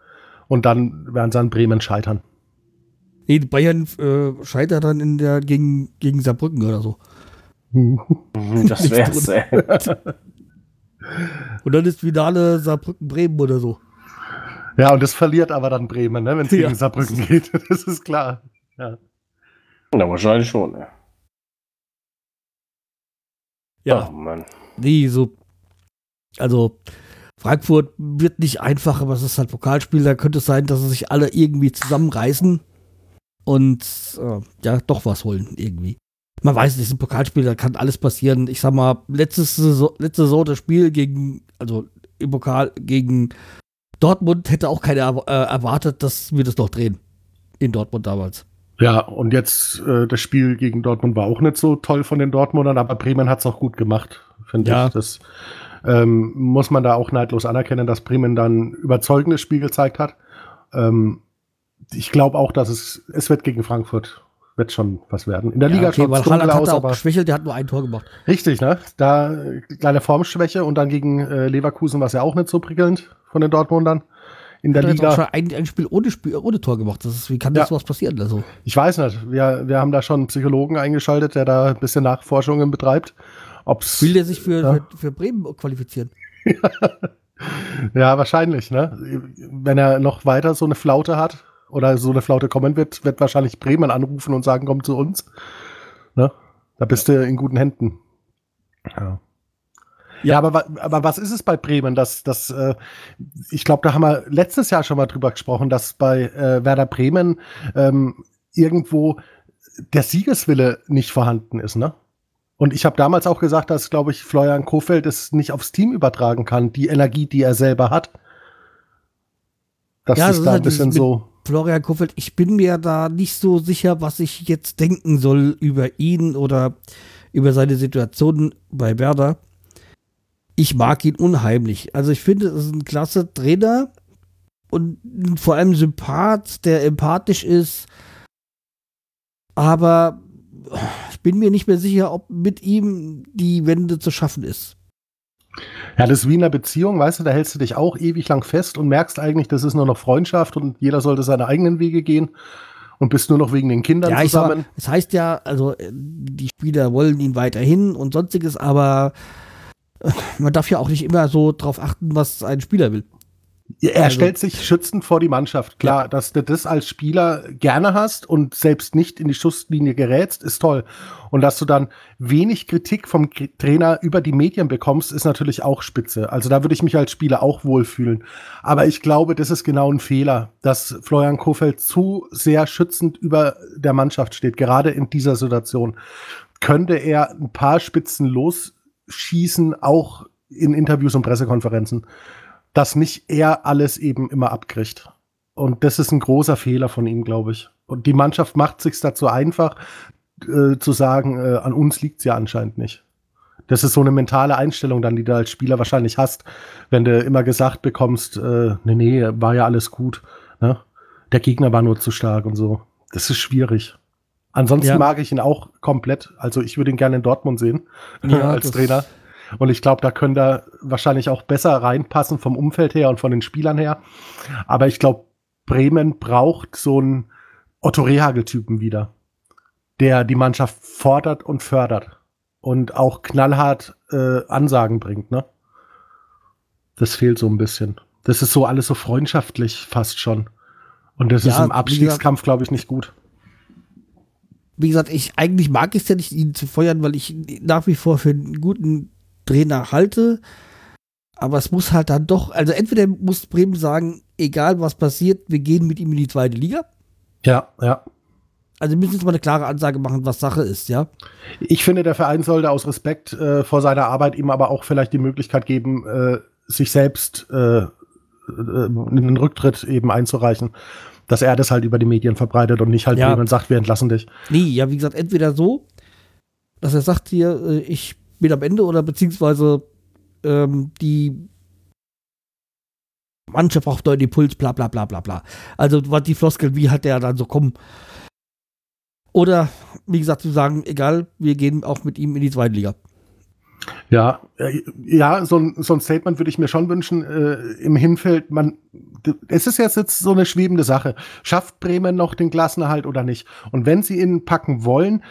Und dann werden sie an Bremen scheitern. Nee, die Bayern äh, scheitern dann in der gegen, gegen Saarbrücken oder so. Das wär's, ey. Und dann ist Finale Saarbrücken-Bremen oder so. Ja, und das verliert aber dann Bremen, ne, wenn es Ja. gegen Saarbrücken geht. Das ist klar. Ja. Na, wahrscheinlich schon, ja. Ja, Oh, Mann. nee, so. Also, Frankfurt wird nicht einfach, aber es ist halt Pokalspiel. Da könnte es sein, dass sie sich alle irgendwie zusammenreißen und äh, ja, doch was holen irgendwie. Man weiß nicht, ein Pokalspiel, da kann alles passieren. Ich sag mal, letztes Saison, letzte Saison das Spiel gegen, also im Pokal gegen Dortmund hätte auch keiner äh, erwartet, dass wir das noch drehen. In Dortmund damals. Ja, und jetzt äh, das Spiel gegen Dortmund war auch nicht so toll von den Dortmundern, aber Bremen hat es auch gut gemacht, finde Ja. ich. Das ähm, muss man da auch neidlos anerkennen, dass Bremen dann überzeugendes Spiel gezeigt hat. Ähm, ich glaube auch, dass es, es wird gegen Frankfurt wird schon was werden. In der Liga Ja, okay, schaut weil Haaland hat aus, da auch aber geschwächelt, der hat nur ein Tor gemacht. richtig, ne? Da kleine Formschwäche und dann gegen äh, Leverkusen war es ja auch nicht so prickelnd von den Dortmundern. In der Hat er jetzt auch Liga. schon ein, ein Spiel ohne, Spiel ohne Tor gemacht. Das ist, wie kann das Ja. was passieren? Also, Ich weiß nicht. Wir, wir haben da schon einen Psychologen eingeschaltet, der da ein bisschen Nachforschungen betreibt. Ob's, will der sich für, Ja. für, für Bremen qualifizieren? ja, wahrscheinlich, ne? Wenn er noch weiter so eine Flaute hat oder so eine Flaute kommen wird, wird wahrscheinlich Bremen anrufen und sagen, komm zu uns. Ne? Da bist du in guten Händen. Ja. Ja, aber, aber was ist es bei Bremen? Dass, dass, äh, ich glaube, da haben wir letztes Jahr schon mal drüber gesprochen, dass bei äh, Werder Bremen ähm, irgendwo der Siegeswille nicht vorhanden ist, ne? Und ich habe damals auch gesagt, dass, glaube ich, Florian Kofeld es nicht aufs Team übertragen kann, die Energie, die er selber hat. Das Ja, das ist ist da ein halt dieses bisschen so. Florian Kofeld, ich bin mir da nicht so sicher, was ich jetzt denken soll über ihn oder über seine Situation bei Werder. Ich mag ihn unheimlich. Also ich finde, es ist ein klasse Trainer und vor allem Sympath, der empathisch ist. Aber ich bin mir nicht mehr sicher, ob mit ihm die Wende zu schaffen ist. Ja, das ist wie in einer Beziehung, weißt du, da hältst du dich auch ewig lang fest und merkst eigentlich, das ist nur noch Freundschaft und jeder sollte seine eigenen Wege gehen und bist nur noch wegen den Kindern ja, zusammen. Es das heißt ja, also die Spieler wollen ihn weiterhin und sonstiges, aber man darf ja auch nicht immer so drauf achten, was ein Spieler will. Er also, stellt sich schützend vor die Mannschaft. Klar, ja. dass du das als Spieler gerne hast und selbst nicht in die Schusslinie gerätst, ist toll. Und dass du dann wenig Kritik vom Trainer über die Medien bekommst, ist natürlich auch spitze. Also da würde ich mich als Spieler auch wohlfühlen. Aber ich glaube, das ist genau ein Fehler, dass Florian Kofeld zu sehr schützend über der Mannschaft steht, gerade in dieser Situation. Könnte er ein paar Spitzen losschießen, auch in Interviews und Pressekonferenzen dass nicht er alles eben immer abkriegt. Und das ist ein großer Fehler von ihm, glaube ich. Und die Mannschaft macht sich dazu einfach, äh, zu sagen, äh, an uns liegt es ja anscheinend nicht. Das ist so eine mentale Einstellung dann, die du als Spieler wahrscheinlich hast, wenn du immer gesagt bekommst, äh, nee, nee, war ja alles gut. Ne? Der Gegner war nur zu stark und so. Das ist schwierig. Ansonsten ja. mag ich ihn auch komplett. Also ich würde ihn gerne in Dortmund sehen ja, als Trainer. Und ich glaube, da können da wahrscheinlich auch besser reinpassen vom Umfeld her und von den Spielern her. Aber ich glaube, Bremen braucht so einen Otto Rehagel-Typen wieder, der die Mannschaft fordert und fördert und auch knallhart äh, Ansagen bringt. Ne? Das fehlt so ein bisschen. Das ist so alles so freundschaftlich fast schon. Und das ja, ist im Abstiegskampf, glaube ich, nicht gut wie gesagt, ich eigentlich mag es ja nicht, ihn zu feuern, weil ich nach wie vor für einen guten Trainer halte. Aber es muss halt dann doch, also entweder muss Bremen sagen, egal was passiert, wir gehen mit ihm in die zweite Liga. Ja, ja. Also wir müssen jetzt mal eine klare Ansage machen, was Sache ist, ja. Ich finde, der Verein sollte aus Respekt äh, vor seiner Arbeit ihm aber auch vielleicht die Möglichkeit geben, äh, sich selbst äh, äh einen Rücktritt eben einzureichen. Dass er das halt über die Medien verbreitet und nicht halt ja. jemand sagt, wir entlassen dich. Nee, ja, wie gesagt, entweder so, dass er sagt hier, äh, ich mit am Ende oder beziehungsweise ähm, die Mannschaft braucht neuen Impuls, bla bla bla bla bla. Also was die Floskel, wie hat der dann so kommen? Oder wie gesagt, zu sagen, egal, wir gehen auch mit ihm in die zweite Liga. Ja, äh, ja, so ein, so ein Statement würde ich mir schon wünschen. Äh, Im Hinfeld, man, es ist jetzt, jetzt so eine schwebende Sache. Schafft Bremen noch den Klassenerhalt oder nicht? Und wenn sie ihn packen wollen,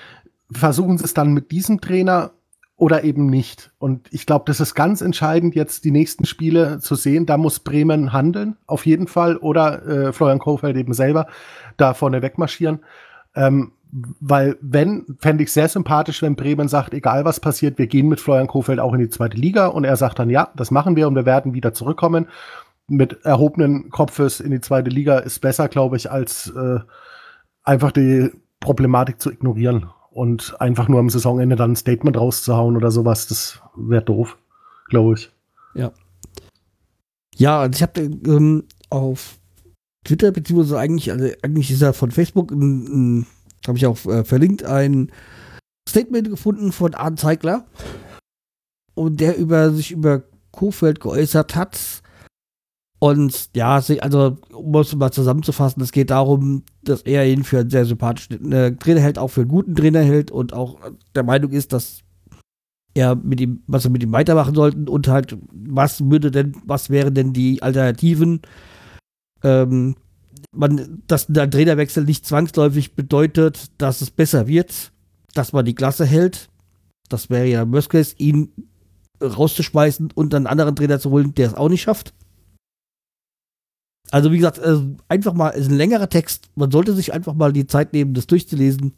versuchen sie es dann mit diesem Trainer oder eben nicht. Und ich glaube, das ist ganz entscheidend, jetzt die nächsten Spiele zu sehen. Da muss Bremen handeln, auf jeden Fall, oder äh, Florian Kofeld eben selber da vorne wegmarschieren. Ähm, weil, wenn, fände ich sehr sympathisch, wenn Bremen sagt, egal was passiert, wir gehen mit Florian Kofeld auch in die zweite Liga und er sagt dann, ja, das machen wir und wir werden wieder zurückkommen. Mit erhobenen Kopfes in die zweite Liga ist besser, glaube ich, als äh, einfach die Problematik zu ignorieren und einfach nur am Saisonende dann ein Statement rauszuhauen oder sowas, das wäre doof, glaube ich. Ja. Ja, ich habe ähm, auf Twitter, beziehungsweise eigentlich, also eigentlich ist er von Facebook, habe ich auch äh, verlinkt, ein Statement gefunden von Arne Zeigler. Und der über sich über Kofeld geäußert hat, und ja, also um es mal zusammenzufassen, es geht darum, dass er ihn für einen sehr sympathischen äh, Trainer hält, auch für einen guten Trainer hält und auch der Meinung ist, dass er mit ihm, was er mit ihm weitermachen sollten und halt, was würde denn, was wären denn die Alternativen? Ähm, man, dass ein Trainerwechsel nicht zwangsläufig bedeutet, dass es besser wird, dass man die Klasse hält. Das wäre ja Worst ihn rauszuschmeißen und einen anderen Trainer zu holen, der es auch nicht schafft. Also wie gesagt, einfach mal, ist ein längerer Text. Man sollte sich einfach mal die Zeit nehmen, das durchzulesen.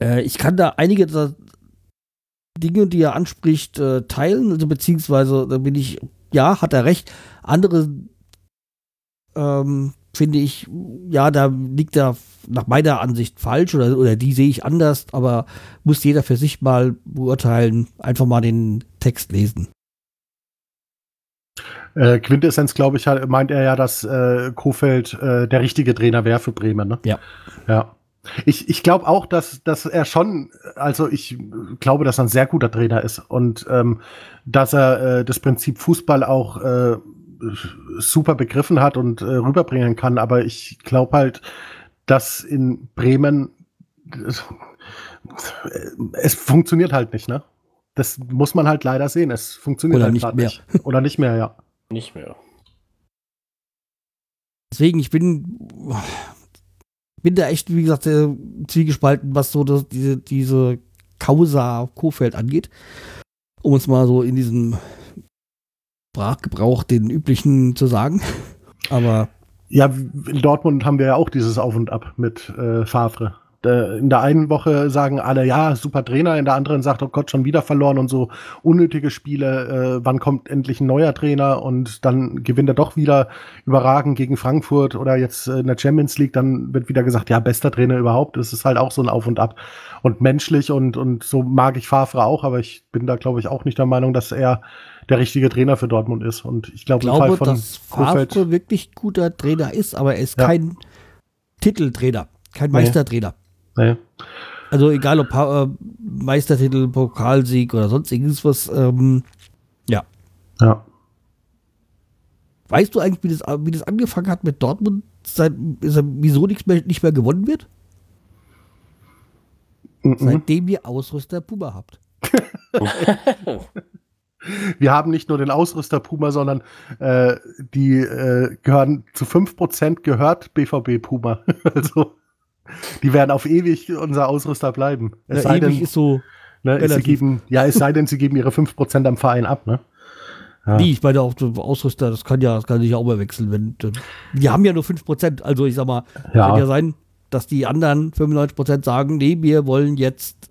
Äh, ich kann da einige Dinge, die er anspricht, äh, teilen. Also beziehungsweise, da bin ich, ja, hat er recht. Andere ähm, finde ich, ja, da liegt er nach meiner Ansicht falsch oder, oder die sehe ich anders, aber muss jeder für sich mal beurteilen, einfach mal den Text lesen. Äh, Quintessenz, glaube ich, meint er ja, dass äh, Kofeld äh, der richtige Trainer wäre für Bremen. Ne? Ja. Ja. Ich, ich glaube auch, dass, dass er schon, also ich glaube, dass er ein sehr guter Trainer ist und ähm, dass er äh, das Prinzip Fußball auch äh, super begriffen hat und äh, rüberbringen kann. Aber ich glaube halt, dass in Bremen es funktioniert halt nicht, ne? Das muss man halt leider sehen. Es funktioniert Oder halt nicht mehr. nicht. Oder nicht mehr, ja. Nicht mehr. Deswegen, ich bin, bin da echt, wie gesagt, äh, zwiegespalten, was so das, diese, diese Causa Kofeld angeht. Um uns mal so in diesem Sprachgebrauch den üblichen zu sagen. Aber Ja, in Dortmund haben wir ja auch dieses Auf und Ab mit äh, Favre. In der einen Woche sagen alle, ja, super Trainer, in der anderen sagt, oh Gott, schon wieder verloren und so unnötige Spiele, äh, wann kommt endlich ein neuer Trainer und dann gewinnt er doch wieder überragend gegen Frankfurt oder jetzt äh, in der Champions League, dann wird wieder gesagt, ja, bester Trainer überhaupt. Es ist halt auch so ein Auf und Ab. Und menschlich und, und so mag ich Favre auch, aber ich bin da, glaube ich, auch nicht der Meinung, dass er der richtige Trainer für Dortmund ist. Und ich glaube, ich im Fall glaube, von dass Favre wirklich guter Trainer ist, aber er ist Ja. kein Titeltrainer, kein Nee. Meistertrainer. Nee. Also egal ob äh, Meistertitel, Pokalsieg oder sonst irgendwas. Ähm, ja. Ja. Weißt du eigentlich, wie das, wie das angefangen hat mit Dortmund, seit, ist er- wieso nichts mehr, nicht mehr gewonnen wird? Mhm. Seitdem ihr Ausrüster Puma habt. Wir haben nicht nur den Ausrüster Puma, sondern äh, die äh, gehören zu 5% gehört BVB Puma. also die werden auf ewig unser Ausrüster bleiben. Es Ja, sei ewig denn, ist so. ne, es, geben, ja, es sei denn, sie geben ihre 5% am Verein ab, ne? Ja. Nee, ich meine auch Ausrüster, das kann ja, das kann sich ja auch mal wechseln. Wenn, die haben ja nur 5%. Also ich sag mal, Ja. kann ja sein, dass die anderen 95% sagen, nee, wir wollen jetzt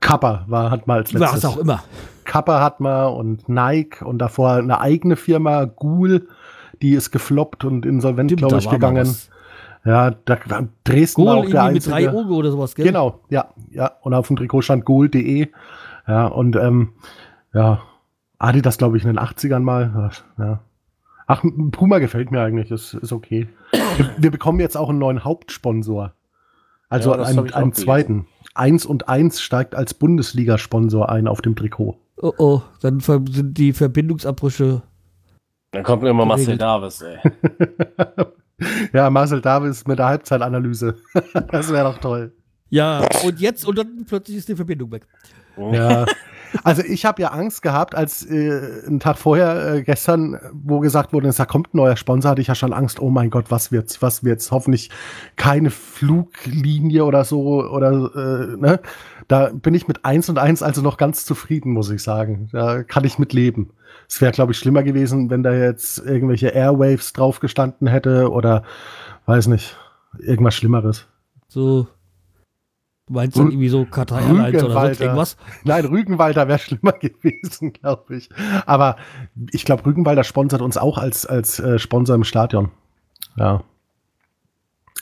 Kappa war, hat mal als was letztes. auch immer. Kappa hat mal und Nike und davor eine eigene Firma, Ghoul, die ist gefloppt und insolvent, glaube ich, gegangen. Ja, da war Dresden war Goal auch der irgendwie mit einzige. drei Augen oder sowas, gell? Genau, ja, ja. Und auf dem Trikot stand goal.de. Ja, und ähm, ja, Adidas, glaube ich, in den 80ern mal. Ja. Ach, Puma gefällt mir eigentlich, ist, ist okay. Wir, wir bekommen jetzt auch einen neuen Hauptsponsor. Also Ja, das einen, einen zweiten. Eins und eins steigt als Bundesliga-Sponsor ein auf dem Trikot. Oh oh, dann sind die Verbindungsabbrüche. Dann kommt immer Marcel. Davis, ey. Ja, Marcel Davis mit der Halbzeitanalyse. das wäre doch toll. Ja, und jetzt, und dann plötzlich ist die Verbindung weg. Ja. Also ich habe ja Angst gehabt, als äh, einen Tag vorher, äh, gestern, wo gesagt wurde, da kommt ein neuer Sponsor, hatte ich ja schon Angst, oh mein Gott, was wird's, was wird's? Hoffentlich keine Fluglinie oder so oder äh, ne? Da bin ich mit eins und eins also noch ganz zufrieden, muss ich sagen. Da kann ich mit leben. Es wäre, glaube ich, schlimmer gewesen, wenn da jetzt irgendwelche Airwaves drauf gestanden hätte oder weiß nicht, irgendwas Schlimmeres. So. Du meinst Rü- irgendwie so Qatar Airlines oder sonst Rügenwalder. irgendwas? Nein, Rügenwalder wäre schlimmer gewesen, glaube ich. Aber ich glaube, Rügenwalder sponsert uns auch als, als äh, Sponsor im Stadion. Ja.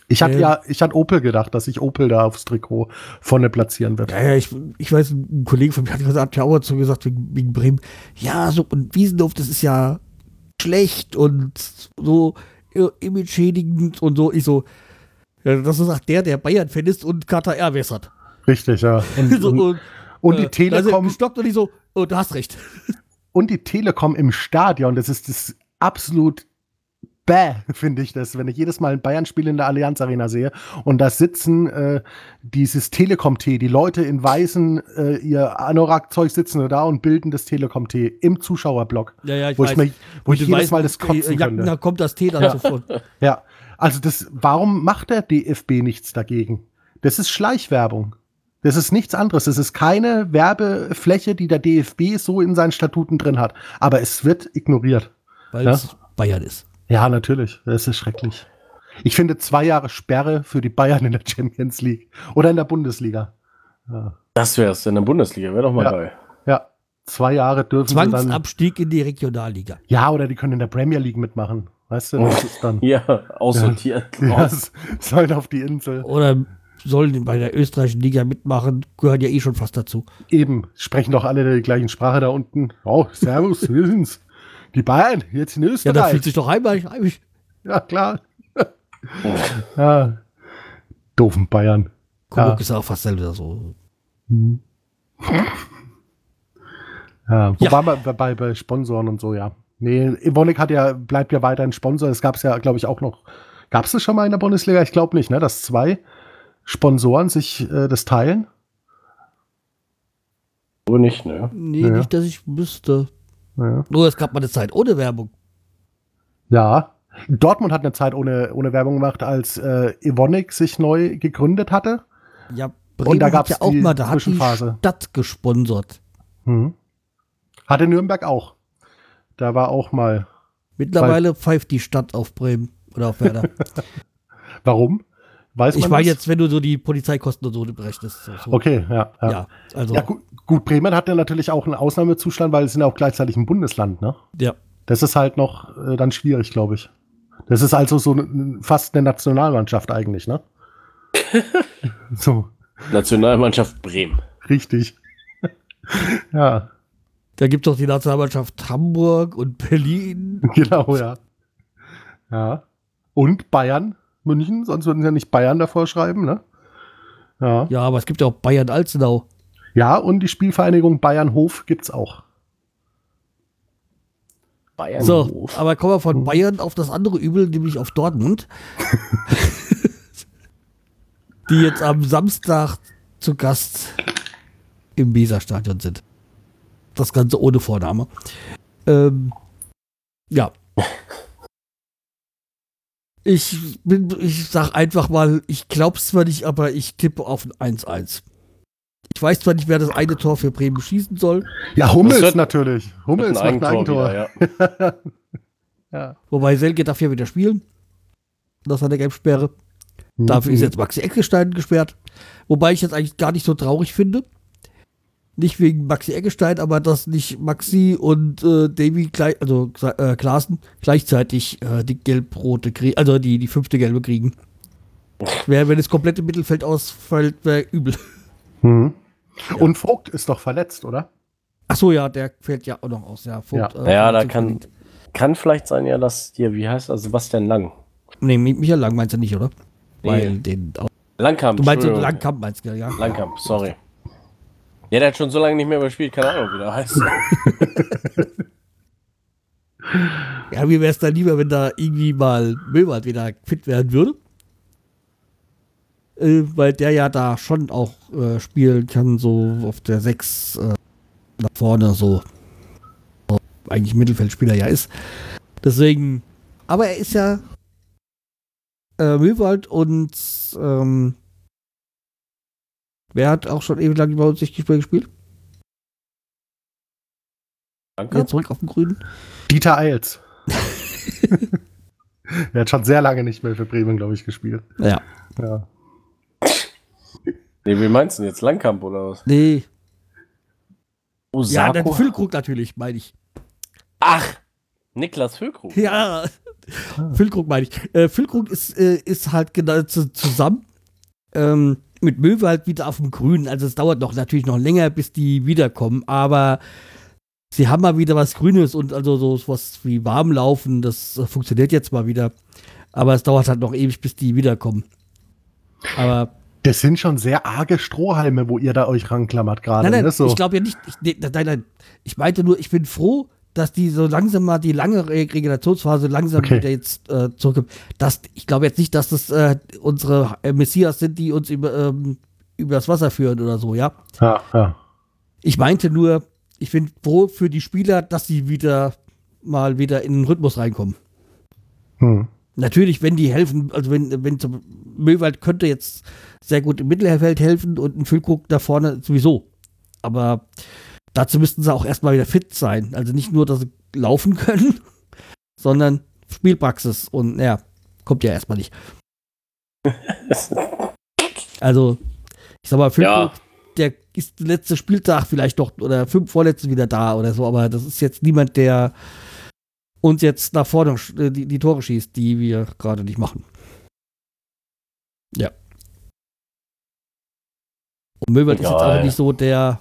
Ich hatte Ähm. ja, ich hatte Opel gedacht, dass sich Opel da aufs Trikot vorne platzieren wird. Ja, ja, ich, ich weiß, ein Kollege von mir hat gesagt, ja auch dazu gesagt, wegen, wegen Bremen, ja, so, und Wiesendorf, das ist ja schlecht und so äh, image-schädigend und so. Ich so, ja, das sagt der, der Bayern-Fan ist und Qatar Airways hat. Richtig, ja. Und, so, und, und, die äh, Telekom, Also gestockt und ich so, oh, du hast recht. und die Telekom im Stadion, das ist das absolut bäh, finde ich das, wenn ich jedes Mal ein Bayern-Spiel in der Allianz Arena sehe und da sitzen äh, dieses Telekom-T, die Leute in weißen, äh, ihr Anorak-Zeug sitzen da und bilden das Telekom-T im Zuschauerblock. Ja, ja, ich wo weiß. ich, mich, wo ich jedes Mal das kotzen äh, Jacken, da könnte. kommt das Tee dann sofort. Ja, also das, warum macht der DFB nichts dagegen? Das ist Schleichwerbung. Das ist nichts anderes. Das ist keine Werbefläche, die der DFB so in seinen Statuten drin hat. Aber es wird ignoriert. Weil Ja. es Bayern ist. Ja, natürlich. Das ist schrecklich. Ich finde zwei Jahre Sperre für die Bayern in der Champions League oder in der Bundesliga. Ja, Das wär's in der Bundesliga, wäre doch mal Ja. geil. ja. zwei Jahre dürfen sie dann. Zwangsabstieg in die Regionalliga. Ja, oder die können in der Premier League mitmachen. Weißt du, das ist dann. Ja, aussortiert. Ja, s- sollen auf die Insel. Oder sollen bei der österreichischen Liga mitmachen, gehören ja eh schon fast dazu. Eben, sprechen doch alle die gleichen Sprache da unten. Oh, Servus, wir sind's. Die Bayern, jetzt in Ja, da Österreich. fühlt sich doch heimisch. heimisch. Ja, klar. ja. Doofen Bayern. Coburg ist auch fast selber so. Hm. Ja, wo Ja. bei, bei, bei Sponsoren und so, ja. Nee, Evonik hat ja, bleibt ja weiterhin Sponsor. Es gab es ja, glaube ich, auch noch. Gab es das schon mal in der Bundesliga? Ich glaube nicht, ne? Dass zwei Sponsoren sich äh, das teilen. So nicht, ne? Nee, Ja. nicht, dass ich wüsste. Ja. Nur es gab mal eine Zeit ohne Werbung. ja. Dortmund hat eine Zeit ohne, ohne Werbung gemacht, als äh, Evonik sich neu gegründet hatte. Ja, Und da hat gab's ja auch die mal, da hat die Zwischenphase. Stadt gesponsert. Mhm. Hatte Nürnberg auch. Da war auch mal. Mittlerweile pfeift die Stadt auf Bremen oder auf Werder. Warum? Weiß ich man meine das? jetzt, wenn du so die Polizeikosten und so berechnest. So, so. Okay, ja. Ja, Ja, also, ja gut, gut, Bremen hat ja natürlich auch einen Ausnahmezustand, weil es sind ja auch gleichzeitig ein Bundesland, ne? ja. Das ist halt noch äh, dann schwierig, glaube ich. Das ist also so ne, fast eine Nationalmannschaft eigentlich, ne? so, Nationalmannschaft Bremen. richtig. ja, Da gibt es doch die Nationalmannschaft Hamburg und Berlin. genau, ja. Ja. Und Bayern, München, sonst würden sie ja nicht Bayern davor schreiben, ne? Ja. Ja, aber es gibt ja auch Bayern-Alzenau. Ja, und die Spielvereinigung Bayern-Hof gibt's auch. Bayern. So, aber kommen wir von Bayern auf das andere Übel, nämlich auf Dortmund. die jetzt am Samstag zu Gast im Weserstadion sind. Das Ganze ohne Vorname. Ähm, ja. Ich bin, ich sag einfach mal, ich glaub's zwar nicht, aber ich tippe auf ein 1-1. Ich weiß zwar nicht, wer das eine Tor für Bremen schießen soll, Ja, Hummels Das wird- natürlich. Hummels macht ein Eigentor. wieder, ja. ja. wobei Selke darf ja wieder spielen. Das hat eine Gelbsperre. Dafür Mhm. ist jetzt Maxi Eckestein gesperrt. Wobei ich jetzt eigentlich gar nicht so traurig finde. Nicht wegen Maxi Eckestein, aber dass nicht Maxi und äh, Davy, gleich, also äh, Klaassen, gleichzeitig äh, die gelb-rote kriegen, also die, die fünfte gelbe kriegen. Wär, wenn das komplette Mittelfeld ausfällt, wäre übel. Mhm. Und Vogt ist doch verletzt, oder? Achso, ja, der fällt ja auch noch aus. Ja, Vogt, Ja. äh, Ja, da kann, kann vielleicht sein, ja, dass hier, wie heißt er, Sebastian Lang. Nee, Mi- Michael Lang meinst du nicht, oder? Nee. Weil den. Langkamp. Du meinst. Langkamp, meinst du, ja? Langkamp, sorry. Ja, der hat schon so lange nicht mehr überspielt, keine Ahnung, wie der heißt. Ja, mir wäre es da lieber, wenn da irgendwie mal Möwald wieder fit werden würde. Äh, weil der ja da schon auch äh, spielen kann, so auf der 6 äh, nach vorne, so. so eigentlich Mittelfeldspieler ja ist. Deswegen, aber er ist ja äh, Möwald und ähm, wer hat auch schon ewig lang bei uns nicht gespielt? Danke. Jetzt zurück auf den Grünen. Dieter Eils. er hat schon sehr lange nicht mehr für Bremen, glaube ich, gespielt. Ja. Ja. Nee, wie meinst du denn jetzt? Langkamp oder was? Nee. Osako? Ja, der Füllkrug natürlich, meine ich. Ach, Niklas Füllkrug. Ja, Füllkrug meine ich. Äh, Füllkrug ist, äh, ist halt genau zu, zusammen ähm, mit Möwald wieder auf dem Grünen. Also es dauert noch natürlich noch länger, bis die wiederkommen, aber sie haben mal wieder was Grünes und also so was wie Warmlaufen, das funktioniert jetzt mal wieder. Aber es dauert halt noch ewig, bis die wiederkommen. Aber Das sind schon sehr arge Strohhalme, wo ihr da euch ranklammert gerade. nein, nein, ne? so. ich glaube ja nicht. Ich, nee, nein, nein. Ich meinte nur, ich bin froh, dass die so langsam mal die lange Re Regenerationsphase langsam Okay. wieder jetzt äh, zurückkommt. Das, ich glaube jetzt nicht, dass das äh, unsere äh, Messias sind, die uns über, ähm, übers Wasser führen oder so, ja. ja, ja. Ich meinte nur, ich bin froh für die Spieler, dass sie wieder mal wieder in den Rhythmus reinkommen. Hm. Natürlich, wenn die helfen, also wenn, wenn zum Möwald könnte jetzt sehr gut im Mittelfeld helfen und ein Füllkrug da vorne sowieso. Aber dazu müssten sie auch erstmal wieder fit sein. Also nicht nur, dass sie laufen können, sondern Spielpraxis. Und ja, kommt ja erstmal nicht. Also, ich sag mal, Füllkrug, Ja, der ist der letzte Spieltag vielleicht doch oder fünf vorletzte wieder da oder so, aber das ist jetzt niemand, der uns jetzt nach vorne äh, die, die Tore schießt, die wir gerade nicht machen. Ja. Und Möbert ist jetzt auch nicht so der,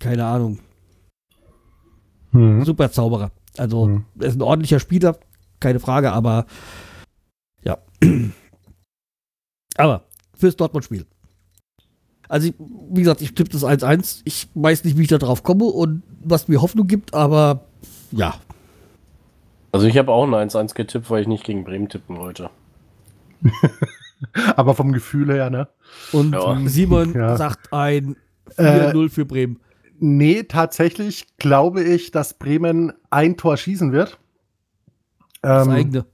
keine Ahnung, Hm. Superzauberer. Also, Hm. er ist ein ordentlicher Spieler, keine Frage, aber ja. Aber fürs Dortmund-Spiel. Also, ich, wie gesagt, ich tippe das 1-1. Ich weiß nicht, wie ich da drauf komme und was mir Hoffnung gibt, aber ja. Also ich habe auch ein 1-1 getippt, weil ich nicht gegen Bremen tippen wollte. Aber vom Gefühl her, ne? Und Ja. Simon Ja. sagt ein Äh, 4-0 für Bremen. Nee, tatsächlich glaube ich, dass Bremen ein Tor schießen wird. Das Ähm, eigene.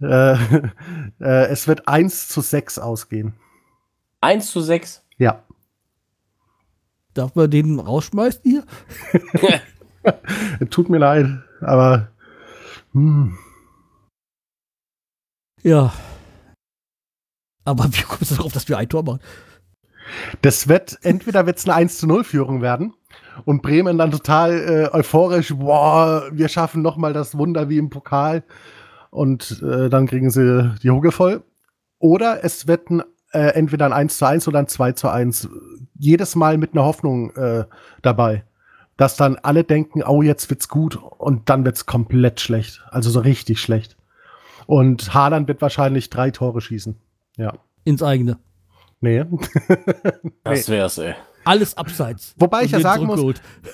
äh, äh, es wird 1 zu 6 ausgehen. 1 zu 6. Ja. Darf man den rausschmeißen hier? Tut mir leid, aber hm, Ja. Aber wie kommst du darauf, dass wir ein Tor machen? Das wird, entweder wird es eine 1 zu 0 Führung werden und Bremen dann total äh, euphorisch, boah, wir schaffen nochmal das Wunder wie im Pokal und äh, dann kriegen sie die Hucke voll. Oder es wird ein, äh, entweder ein 1 zu 1 oder ein 2 zu 1. Jedes Mal mit einer Hoffnung äh, dabei. Dass dann alle denken, oh, jetzt wird's gut und dann wird's komplett schlecht. Also so richtig schlecht. Und Haaland wird wahrscheinlich drei Tore schießen. Ja. Ins eigene. Nee. Das wär's, ey. Alles abseits. Wobei ich ja sagen muss,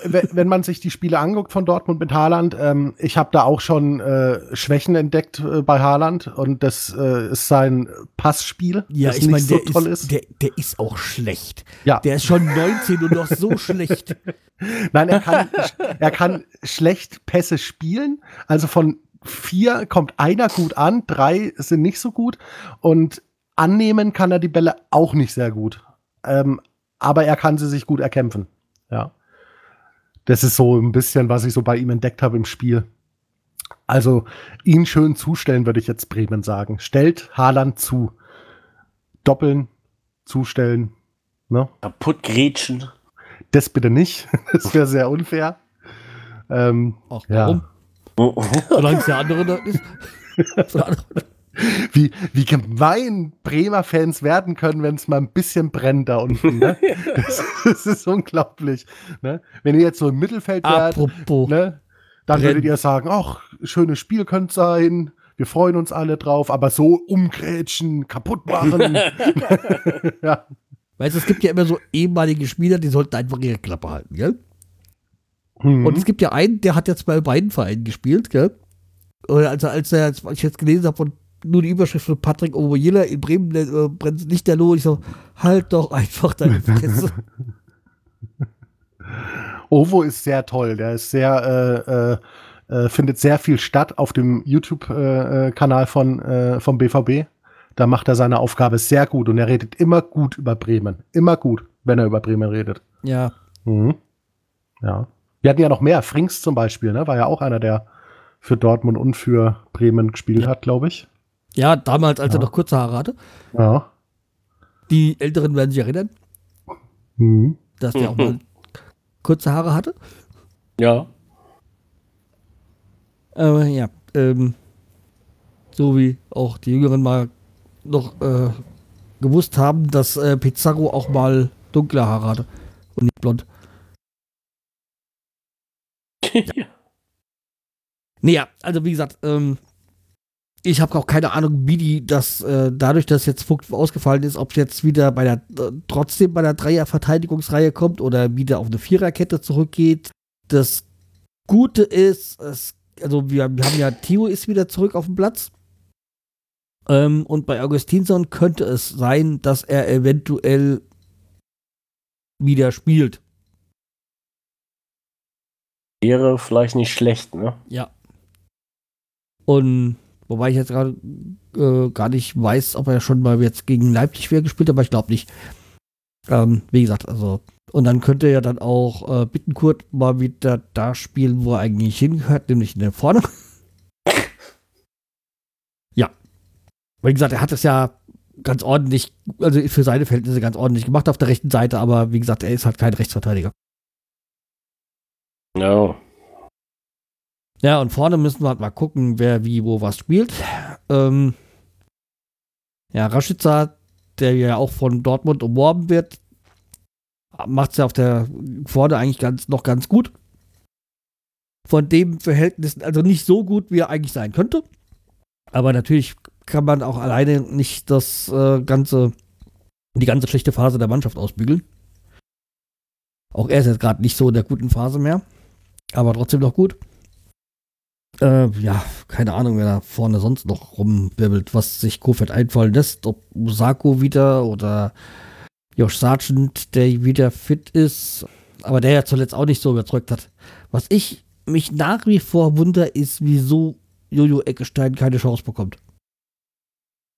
wenn, wenn man sich die Spiele anguckt von Dortmund mit Haaland, ähm, ich habe da auch schon äh, Schwächen entdeckt äh, bei Haaland und das äh, ist sein Passspiel, Ja, das ich meine, nicht so der, toll ist, ist. Der, der ist auch schlecht. Ja. Der ist schon 19 und noch so schlecht. Nein, er kann, er kann schlecht Pässe spielen. Also von vier kommt einer gut an, drei sind nicht so gut. Und annehmen kann er die Bälle auch nicht sehr gut. Ähm, aber er kann sie sich gut erkämpfen. Ja. Das ist so ein bisschen, was ich so bei ihm entdeckt habe im Spiel. Also ihn schön zustellen, würde ich jetzt Bremen sagen. Stellt Haaland zu. Doppeln, zustellen. Ne? Kaputt grätschen. Das bitte nicht. Das wäre sehr unfair. Ähm, Ach, Ja. warum? Solange es der andere da ist. Wie, wie gemein Bremer Fans werden können, wenn es mal ein bisschen brennt da unten. Ne? Das, das ist unglaublich. Ne? Wenn ihr jetzt so im Mittelfeld wärt, ne, dann Brennen. würdet ihr sagen, ach, schönes Spiel könnte sein. Wir freuen uns alle drauf, aber so umgrätschen, kaputt machen. ja. Weißt du, es gibt ja immer so ehemalige Spieler, die sollten einfach ihre Klappe halten, gell? Mhm. Und es gibt ja einen, der hat jetzt bei beiden Vereinen gespielt, gell? Also als er, als ich jetzt gelesen habe von nur die Überschrift von Patrick Oboyela in Bremen äh, brennt nicht der Loh, ich so, halt doch einfach deine Fresse. Ovo ist sehr toll. Der ist sehr, äh, äh, äh, findet sehr viel statt auf dem YouTube-Kanal von äh, vom BVB. Da macht er seine Aufgabe sehr gut und er redet immer gut über Bremen. Immer gut, wenn er über Bremen redet. ja, Mhm. Ja. Wir hatten ja noch mehr. Frings zum Beispiel, ne? War ja auch einer, der für Dortmund und für Bremen gespielt hat, glaube ich. Ja, damals, als er Ja. noch kurze Haare hatte. Ja. Die Älteren werden sich erinnern, Mhm. dass der auch mal kurze Haare hatte. Ja. Aber ja, ähm, so wie auch die Jüngeren mal noch äh, gewusst haben, dass äh, Pizarro auch mal dunkle Haare hatte und nicht blond. Naja, also wie gesagt, ähm, ich habe auch keine Ahnung, wie die das, äh, dadurch, dass jetzt Vogt ausgefallen ist, ob es jetzt wieder bei der, äh, trotzdem bei der Dreier-Verteidigungsreihe kommt oder wieder auf eine Viererkette zurückgeht. Das Gute ist, es, also wir, wir haben ja, Theo ist wieder zurück auf dem Platz. Ähm, und bei Augustinsson könnte es sein, dass er eventuell wieder spielt. Wäre vielleicht nicht schlecht, ne? Ja. Und wobei ich jetzt gerade äh, gar nicht weiß, ob er schon mal jetzt gegen Leipzig wieder gespielt hat, aber ich glaube nicht. Ähm, wie gesagt, also. Und dann könnte er dann auch äh, Bittenkurt mal wieder da spielen, wo er eigentlich hingehört, nämlich in der Vorne. ja. Wie gesagt, er hat es ja ganz ordentlich, also für seine Verhältnisse ganz ordentlich gemacht auf der rechten Seite, aber wie gesagt, er ist halt kein Rechtsverteidiger. Ja. Ja, und vorne müssen wir halt mal gucken, wer wie wo was spielt. Ähm, ja, Rashica, der ja auch von Dortmund umworben wird, macht es ja auf der vorne eigentlich ganz, noch ganz gut. Von dem Verhältnissen, also nicht so gut, wie er eigentlich sein könnte. Aber natürlich kann man auch alleine nicht das äh, ganze, die ganze schlechte Phase der Mannschaft ausbügeln. Auch er ist jetzt gerade nicht so in der guten Phase mehr, aber trotzdem noch gut. Äh, ja, keine Ahnung, wer da vorne sonst noch rumwirbelt, was sich Kofeld einfallen lässt, ob Musako wieder oder Josh Sargent, der wieder fit ist, aber der ja zuletzt auch nicht so überzeugt hat. Was ich mich nach wie vor wundere, ist, wieso Jojo Eckestein keine Chance bekommt.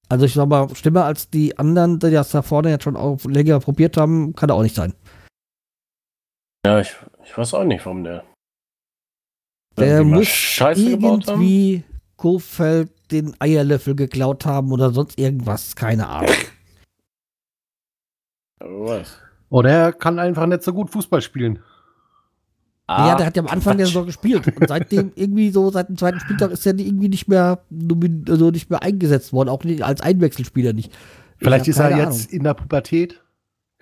Also ich sag mal, schlimmer als die anderen, die das da vorne jetzt schon auch länger probiert haben, kann er auch nicht sein. Ja, ich, ich weiß auch nicht, warum der. Der muss Scheiße irgendwie Kofeld den Eierlöffel geklaut haben oder sonst irgendwas, keine Ahnung. Weiß. Oder er kann einfach nicht so gut Fußball spielen. ja, der hat ja am Anfang der. Saison gespielt. Und seitdem irgendwie so, seit dem zweiten Spieltag ist er irgendwie nicht mehr, also nicht mehr eingesetzt worden, auch nicht als Einwechselspieler nicht. Ich Vielleicht ist er jetzt in der Pubertät.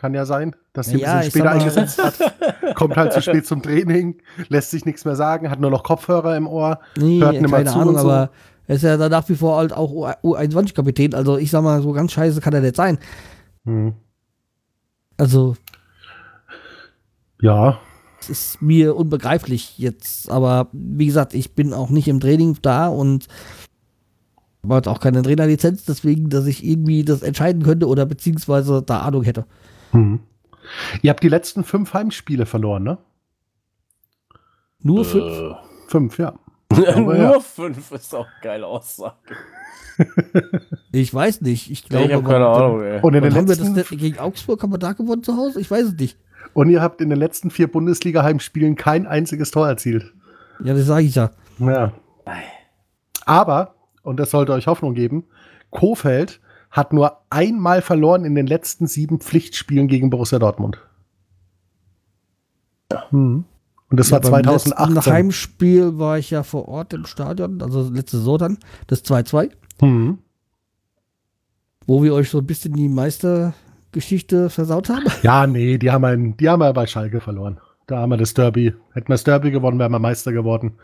Kann ja sein, dass er Ja, ein bisschen später eingesetzt hat. Kommt halt zu spät zum Training, lässt sich nichts mehr sagen, hat nur noch Kopfhörer im Ohr. Nee, Hört nimmer keine zu Ahnung, so. aber er ist ja da nach wie vor halt auch U21-Kapitän. Also ich sag mal, so ganz scheiße kann er nicht sein. Hm. Also Ja, es ist mir unbegreiflich jetzt. Aber wie gesagt, ich bin auch nicht im Training da und habe jetzt auch keine Trainerlizenz, deswegen, dass ich irgendwie das entscheiden könnte oder beziehungsweise da Ahnung hätte. Hm. Ihr habt die letzten fünf Heimspiele verloren, ne? Nur fünf. Äh, Fünf, ja. Nur ja. fünf ist auch geile Aussage. Ich weiß nicht. Ich glaube, ich habe keine Ahnung, ey. Und in, den Wann haben wir das letzten, denn gegen Augsburg? Haben wir da gewonnen zu Hause? Ich weiß es nicht. und ihr habt in den letzten vier Bundesliga-Heimspielen kein einziges Tor erzielt. Ja, das sage ich ja. Ja. Aber, und das sollte euch Hoffnung geben, Kofeld hat nur einmal verloren in den letzten sieben Pflichtspielen gegen Borussia Dortmund. Hm. Und das Ja, war beim letzten 2018. Heimspiel war ich ja vor Ort im Stadion, also letzte Saison dann, das 2-2, Hm. wo wir euch so ein bisschen die Meistergeschichte versaut haben. Ja, nee, die haben, ein, die haben wir bei Schalke verloren. Da haben wir das Derby. Hätten wir das Derby gewonnen, wären wir Meister geworden.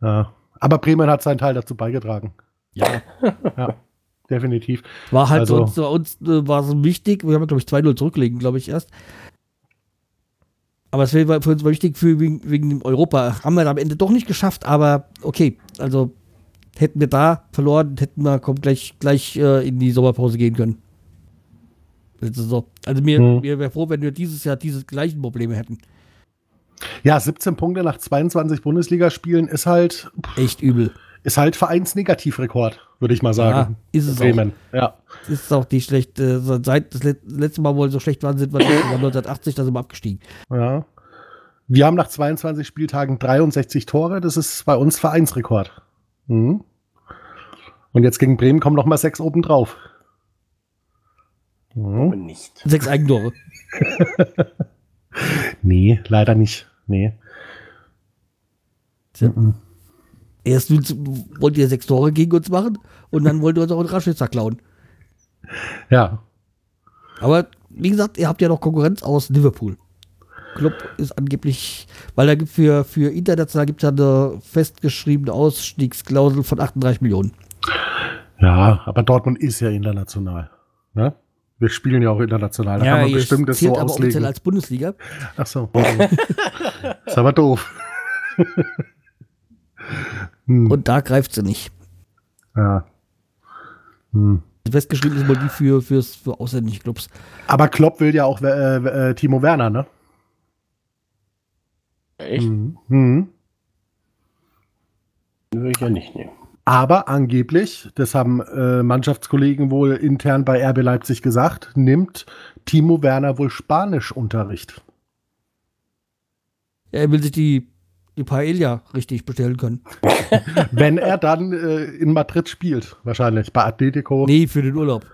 Ja. Aber Bremen hat seinen Teil dazu beigetragen. Ja. Ja, definitiv. War halt Also- sonst uns äh, war so wichtig, wir haben glaube ich 2-0 zurücklegen, glaube ich erst. Aber es war für uns wichtig für, wegen, wegen dem Europa. Haben wir am Ende doch nicht geschafft, aber okay. Also hätten wir da verloren, hätten wir kommt gleich, gleich äh, in die Sommerpause gehen können. Letzte Saison. Also mir, Hm. mir wäre froh, wenn wir dieses Jahr diese gleichen Probleme hätten. Ja, 17 Punkte nach 22 Bundesligaspielen ist halt, Echt übel. ist halt Vereinsnegativrekord, würde ich mal sagen. Ja, ist es auch. Bremen. Ja. Das ist auch die schlechte. Seit das let- letzte Mal, wo wir so schlecht waren, sind wir 1980, da sind wir abgestiegen. ja. Wir haben nach 22 Spieltagen 63 Tore. Das ist bei uns Vereinsrekord. Mhm. Und jetzt gegen Bremen kommen noch mal sechs oben drauf. Mhm. Nicht. Sechs Eigentore. Nee, leider nicht. Nee. Mhm. Erst wollt ihr sechs Tore gegen uns machen und dann wollt ihr uns auch einen Raschnitzer klauen. Ja. Aber wie gesagt, ihr habt ja noch Konkurrenz aus Liverpool. Club ist angeblich, weil da gibt für, für international gibt es ja eine festgeschriebene Ausstiegsklausel von 38 Millionen. Ja, aber Dortmund ist ja international. Ne? Wir spielen ja auch international. Da kann man bestimmt das so aber offiziell auslegen. als Bundesliga. Ach so. ist aber doof. hm, Und da greift sie nicht. ja. hm. Festgeschrieben ist mal die für, fürs, für ausländische Clubs. Aber Klopp will ja auch äh, äh, Timo Werner, ne? Echt? Mhm. Mhm. Den Würde ich ja nicht nehmen. Aber angeblich, das haben äh, Mannschaftskollegen wohl intern bei RB Leipzig gesagt, nimmt Timo Werner wohl Spanischunterricht. Ja, er will sich die, die Paella richtig bestellen können. Wenn er dann äh, in Madrid spielt, wahrscheinlich bei Atletico Nee, für den Urlaub.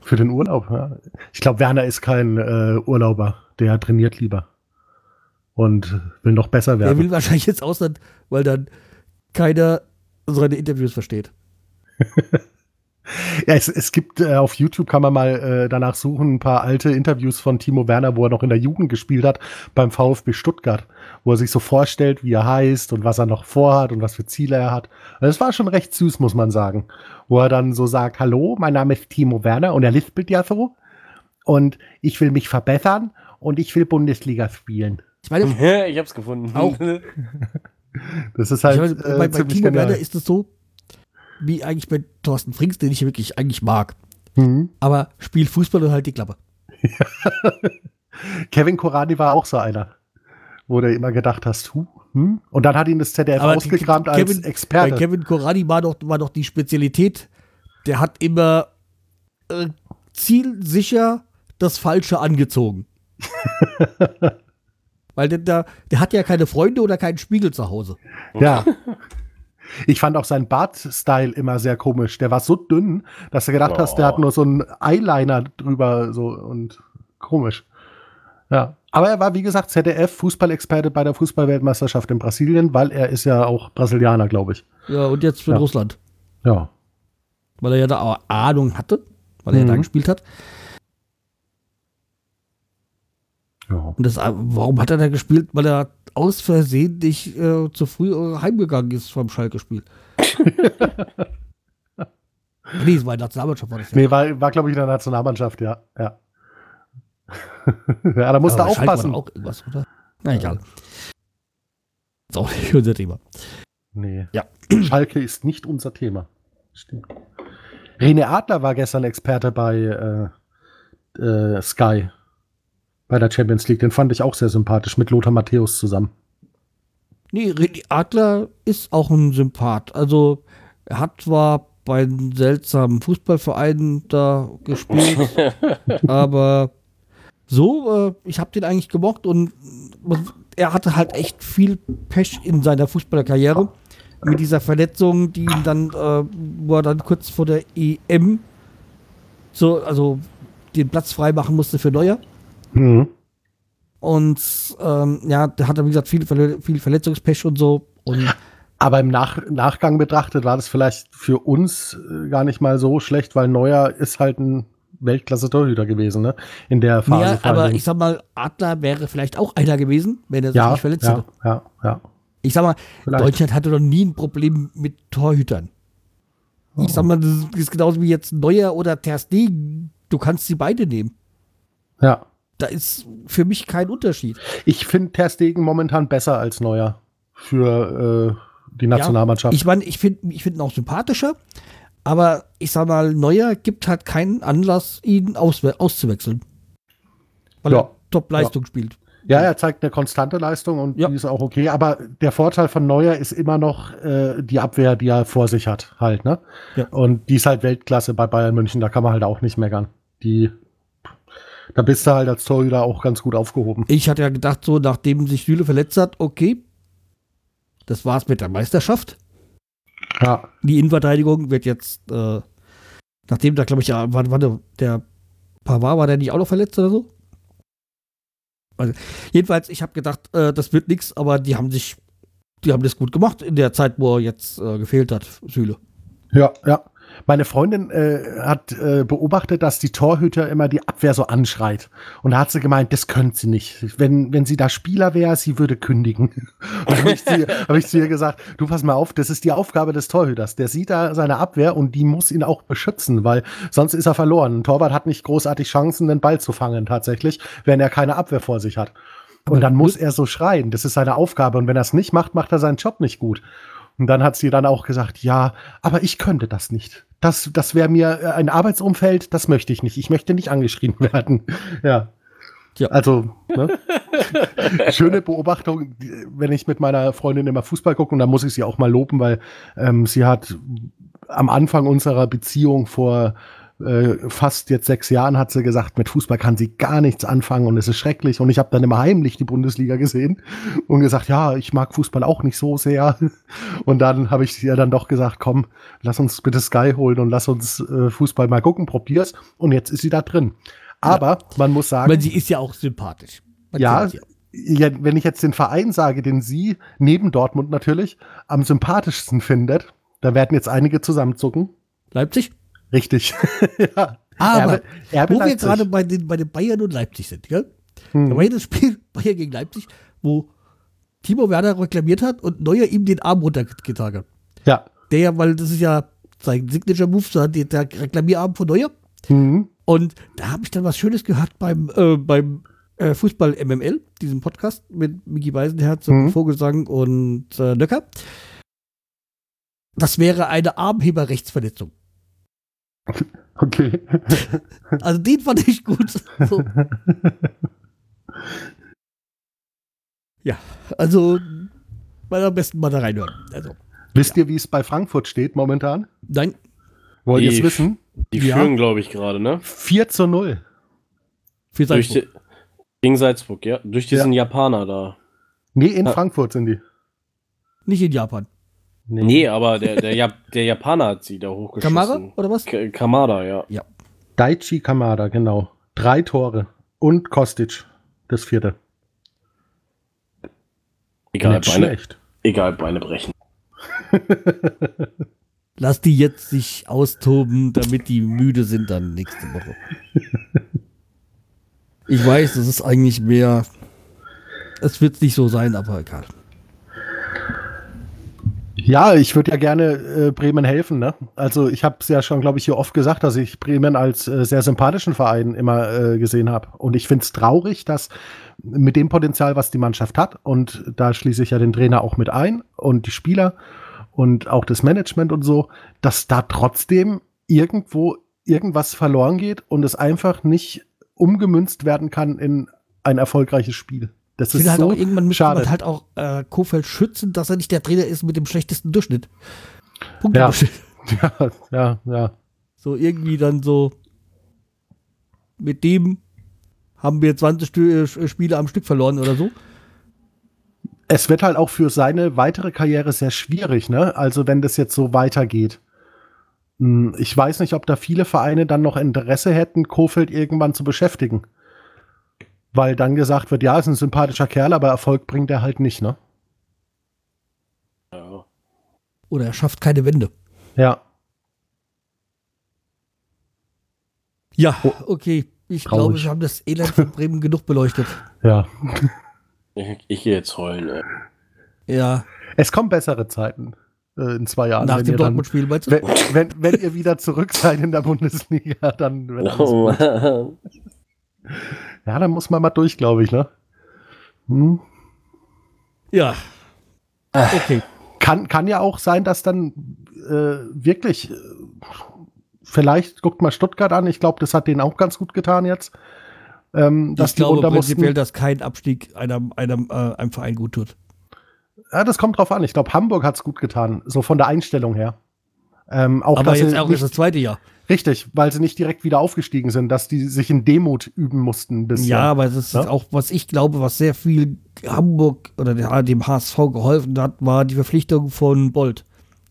für den Urlaub. Ja. Ich glaube, Werner ist kein äh, Urlauber, der trainiert lieber und will noch besser Er werden. will wahrscheinlich ins Ausland, weil dann keiner seine Interviews versteht. Ja, es, es gibt äh, auf YouTube kann man mal äh, danach suchen, ein paar alte Interviews von Timo Werner, wo er noch in der Jugend gespielt hat beim VfB Stuttgart, wo er sich so vorstellt, wie er heißt und was er noch vorhat und was für Ziele er hat. Das war schon recht süß, muss man sagen. Wo er dann so sagt, hallo, mein Name ist Timo Werner und er lispelt ja so. Und ich will mich verbessern und ich will Bundesliga spielen. Ich meine, ich hab's gefunden. Auch. Das ist halt meine äh, bei, bei ziemlich Timo genial. Werner ist es so, wie eigentlich bei Thorsten Frings, den ich wirklich eigentlich mag. Mhm. Aber spielt Fußball und halt die Klappe. Kevin Korani war auch so einer, wo du immer gedacht hast, hu, hm? Und dann hat ihn das ZDF Aber ausgekramt als Kevin- Bei Experte. Kevin Korani war doch, war doch die Spezialität, der hat immer äh, zielsicher das Falsche angezogen. Weil der, der, der hat ja keine Freunde oder keinen Spiegel zu Hause. Ja. Ich fand auch seinen Bart-Style immer sehr komisch. Der war so dünn, dass du gedacht hast, der hat Oh. nur so einen Eyeliner drüber so und komisch. Ja. Aber er war, wie gesagt, ZDF-Fußballexperte bei der Fußballweltmeisterschaft in Brasilien, weil er ist ja auch Brasilianer, glaube ich. Ja, und jetzt für Ja. Russland. Ja. Weil er ja da auch Ahnung hatte, weil er ja Mhm. da gespielt hat. Ja. Und das, warum hat er da gespielt? Weil er aus Versehen nicht äh, zu früh heimgegangen ist vom Schalke-Spiel. nee, es war in der Nationalmannschaft. War das ja. Nee, war, war glaube ich, in der Nationalmannschaft, ja. Ja, ja da musst du Aber bei Schalke war aufpassen. auch irgendwas, oder? Na egal. Ist auch nicht unser Thema. Nee. Ja. Schalke ist nicht unser Thema. Stimmt. René Adler war gestern Experte bei äh, äh, Sky. Bei der Champions League. Den fand ich auch sehr sympathisch mit Lothar Matthäus zusammen. Nee, Adler ist auch ein Sympath. Also, er hat zwar bei einem seltsamen Fußballverein da gespielt, aber so, äh, ich habe den eigentlich gemocht und er hatte halt echt viel Pech in seiner Fußballerkarriere mit dieser Verletzung, die ihn dann, äh, wo er dann kurz vor der EM so, also den Platz frei machen musste für Neuer. Mhm. Und ähm, ja, der hatte, wie gesagt, viel, Verle viel Verletzungspech und so. Und Aber im Nach Nachgang betrachtet war das vielleicht für uns äh, gar nicht mal so schlecht, weil Neuer ist halt ein Weltklasse-Torhüter gewesen, ne? In der Phase. ja, aber ich sag mal, Adler wäre vielleicht auch einer gewesen, wenn er sich ja, nicht verletzt ja, hätte. ja, ja. Ich sag mal, Vielleicht. Deutschland hatte noch nie ein Problem mit Torhütern. Oh. Ich sag mal, das ist- das ist genauso wie jetzt Neuer oder Ter Stegen. Du kannst sie beide nehmen. Ja. Da ist für mich kein Unterschied. Ich finde Ter Stegen momentan besser als Neuer für äh, die Nationalmannschaft. Ich meine, ich finde ich find ihn auch sympathischer, aber ich sag mal, Neuer gibt halt keinen Anlass, ihn auswe auszuwechseln. Weil Ja. er Top-Leistung spielt. Ja, er zeigt eine konstante Leistung und Ja. die ist auch okay. Aber der Vorteil von Neuer ist immer noch äh, die Abwehr, die er vor sich hat, halt, ne? Ja. Und die ist halt Weltklasse bei Bayern München, da kann man halt auch nicht meckern. Die, da bist du halt als Torhüter auch ganz gut aufgehoben. Ich hatte ja gedacht, so nachdem sich Süle verletzt hat, okay, das war's mit der Meisterschaft. Ja. Die Innenverteidigung wird jetzt, äh, nachdem da, glaube ich, ja, warte, warte, der Pavard war der nicht auch noch verletzt oder so? Also, jedenfalls, ich habe gedacht, äh, das wird nichts, aber die haben sich, die haben das gut gemacht in der Zeit, wo er jetzt äh, gefehlt hat, Süle. Ja, ja. Meine Freundin äh, hat äh, beobachtet, dass die Torhüter immer die Abwehr so anschreit. Und da hat sie gemeint, das könnte sie nicht. Wenn, wenn sie da Spieler wäre, sie würde kündigen. Und habe ich, zu ihr- hab ich zu ihr gesagt, du pass mal auf, das ist die Aufgabe des Torhüters. Der sieht da seine Abwehr und die muss ihn auch beschützen, weil sonst ist er verloren. Ein Torwart hat nicht großartig Chancen, den Ball zu fangen tatsächlich, wenn er keine Abwehr vor sich hat. Und dann muss er so schreien. Das ist seine Aufgabe. Und wenn er es nicht macht, macht er seinen Job nicht gut. Und dann hat sie dann auch gesagt, ja, aber ich könnte das nicht. Das, das wäre mir äh, ein Arbeitsumfeld, das möchte ich nicht. Ich möchte nicht angeschrien werden. Ja. Ja. Also, ne? schöne Beobachtung, wenn ich mit meiner Freundin immer Fußball gucke, und da muss ich sie auch mal loben, weil ähm, sie hat am Anfang unserer Beziehung vor äh, fast jetzt sechs Jahren hat sie gesagt, mit Fußball kann sie gar nichts anfangen und es ist schrecklich. Und ich habe dann immer heimlich die Bundesliga gesehen und gesagt, ja, ich mag Fußball auch nicht so sehr. Und dann habe ich ihr dann doch gesagt, komm, lass uns bitte Sky holen und lass uns äh, Fußball mal gucken, probier's. Und jetzt ist sie da drin. Aber man muss sagen, Weil sie ist ja auch sympathisch. Man ja, ja, wenn ich jetzt den Verein sage, den sie neben Dortmund natürlich am sympathischsten findet, da werden jetzt einige zusammenzucken. Leipzig? Richtig. ja. Aber Erbe, Erbe wo wir Leipzig. gerade bei den, bei den Bayern und Leipzig sind, gell? Hm. Da war ja das Spiel Bayern gegen Leipzig, wo Timo Werner reklamiert hat und Neuer ihm den Arm runtergetragen hat. Ja. Der ja, weil das ist ja sein Signature-Move, so hat der Reklamierarm von Neuer. Mhm. Und da habe ich dann was Schönes gehört beim, äh, beim äh, Fußball MML, diesem Podcast mit Miki Weisenherz und Mhm. Vogelsang und äh, Nöcker. Das wäre eine Armheberrechtsverletzung. Okay. Also den fand ich gut. So. Ja, also mal am besten mal da reinhören. Also, Wisst ihr, wie es bei Frankfurt steht momentan? nein, Wollt ihr es wissen? Die Ja. führen, glaube ich, gerade, ne? 4 zu 0. für Durch Salzburg. die, gegen Salzburg, ja. Durch diesen Japaner da. Nee, in Ja. Frankfurt sind die. Nicht in Japan. Nee, aber der, der, Jap der Japaner hat sie da hochgeschossen. Kamara oder was? K Kamada, ja. Daichi Kamada, genau. Drei Tore. Und Kostic, das vierte. Egal, Nicht Beine, schlecht. egal, Beine brechen. Lass die jetzt sich austoben, damit die müde sind dann nächste Woche. Ich weiß, das ist eigentlich mehr. Es wird nicht so sein, aber egal. Ja, ich würde ja gerne äh, Bremen helfen. Ne? Also ich habe es ja schon, glaube ich, hier oft gesagt, dass ich Bremen als äh, sehr sympathischen Verein immer äh, gesehen habe. Und ich finde es traurig, dass mit dem Potenzial, was die Mannschaft hat, und da schließe ich ja den Trainer auch mit ein und die Spieler und auch das Management und so, dass da trotzdem irgendwo irgendwas verloren geht und es einfach nicht umgemünzt werden kann in ein erfolgreiches Spiel. Das Ich ist halt so auch, irgendwann müsste schade. man halt auch äh, Kofeld schützen, dass er nicht der Trainer ist mit dem schlechtesten Durchschnitt. Punkt. Ja. ja, ja, ja. So irgendwie dann so. Mit dem haben wir 20 Stü äh, Spiele am Stück verloren oder so. es wird halt auch für seine weitere Karriere sehr schwierig, ne? Also wenn das jetzt so weitergeht. Hm, Ich weiß nicht, ob da viele Vereine dann noch Interesse hätten, Kofeld irgendwann zu beschäftigen. Weil dann gesagt wird, ja, ist ein sympathischer Kerl, aber Erfolg bringt er halt nicht, ne? Ja. Oder er schafft keine Wende. Ja. Ja, Oh. okay. Ich Traurig. glaube, wir haben das Elend von Bremen genug beleuchtet. Ja. Ich, ich gehe jetzt heulen, ey. Ja, Es kommen bessere Zeiten äh, in zwei Jahren. nach wenn dem Dortmund-Spiel, meinst du? wenn, wenn, wenn ihr wieder zurück seid in der Bundesliga, dann wird alles Oh, gut. Ja, dann muss man mal durch, glaube ich, ne? Hm. Ja. Okay. Kann, kann ja auch sein, dass dann äh, wirklich, äh, vielleicht guckt mal Stuttgart an, ich glaube, das hat denen auch ganz gut getan jetzt. Ähm, dass ich glaube prinzipiell, mussten. dass kein Abstieg einem, einem, äh, einem Verein gut tut. Ja, das kommt drauf an. Ich glaube, Hamburg hat es gut getan, so von der Einstellung her. Ähm, auch, Aber jetzt auch nicht, ist das zweite Jahr. richtig, weil sie nicht direkt wieder aufgestiegen sind, dass die sich in Demut üben mussten. bisschen. Ja, aber das ist Ja. auch, was ich glaube, was sehr viel Hamburg oder der, dem HSV geholfen hat, war die Verpflichtung von Bolt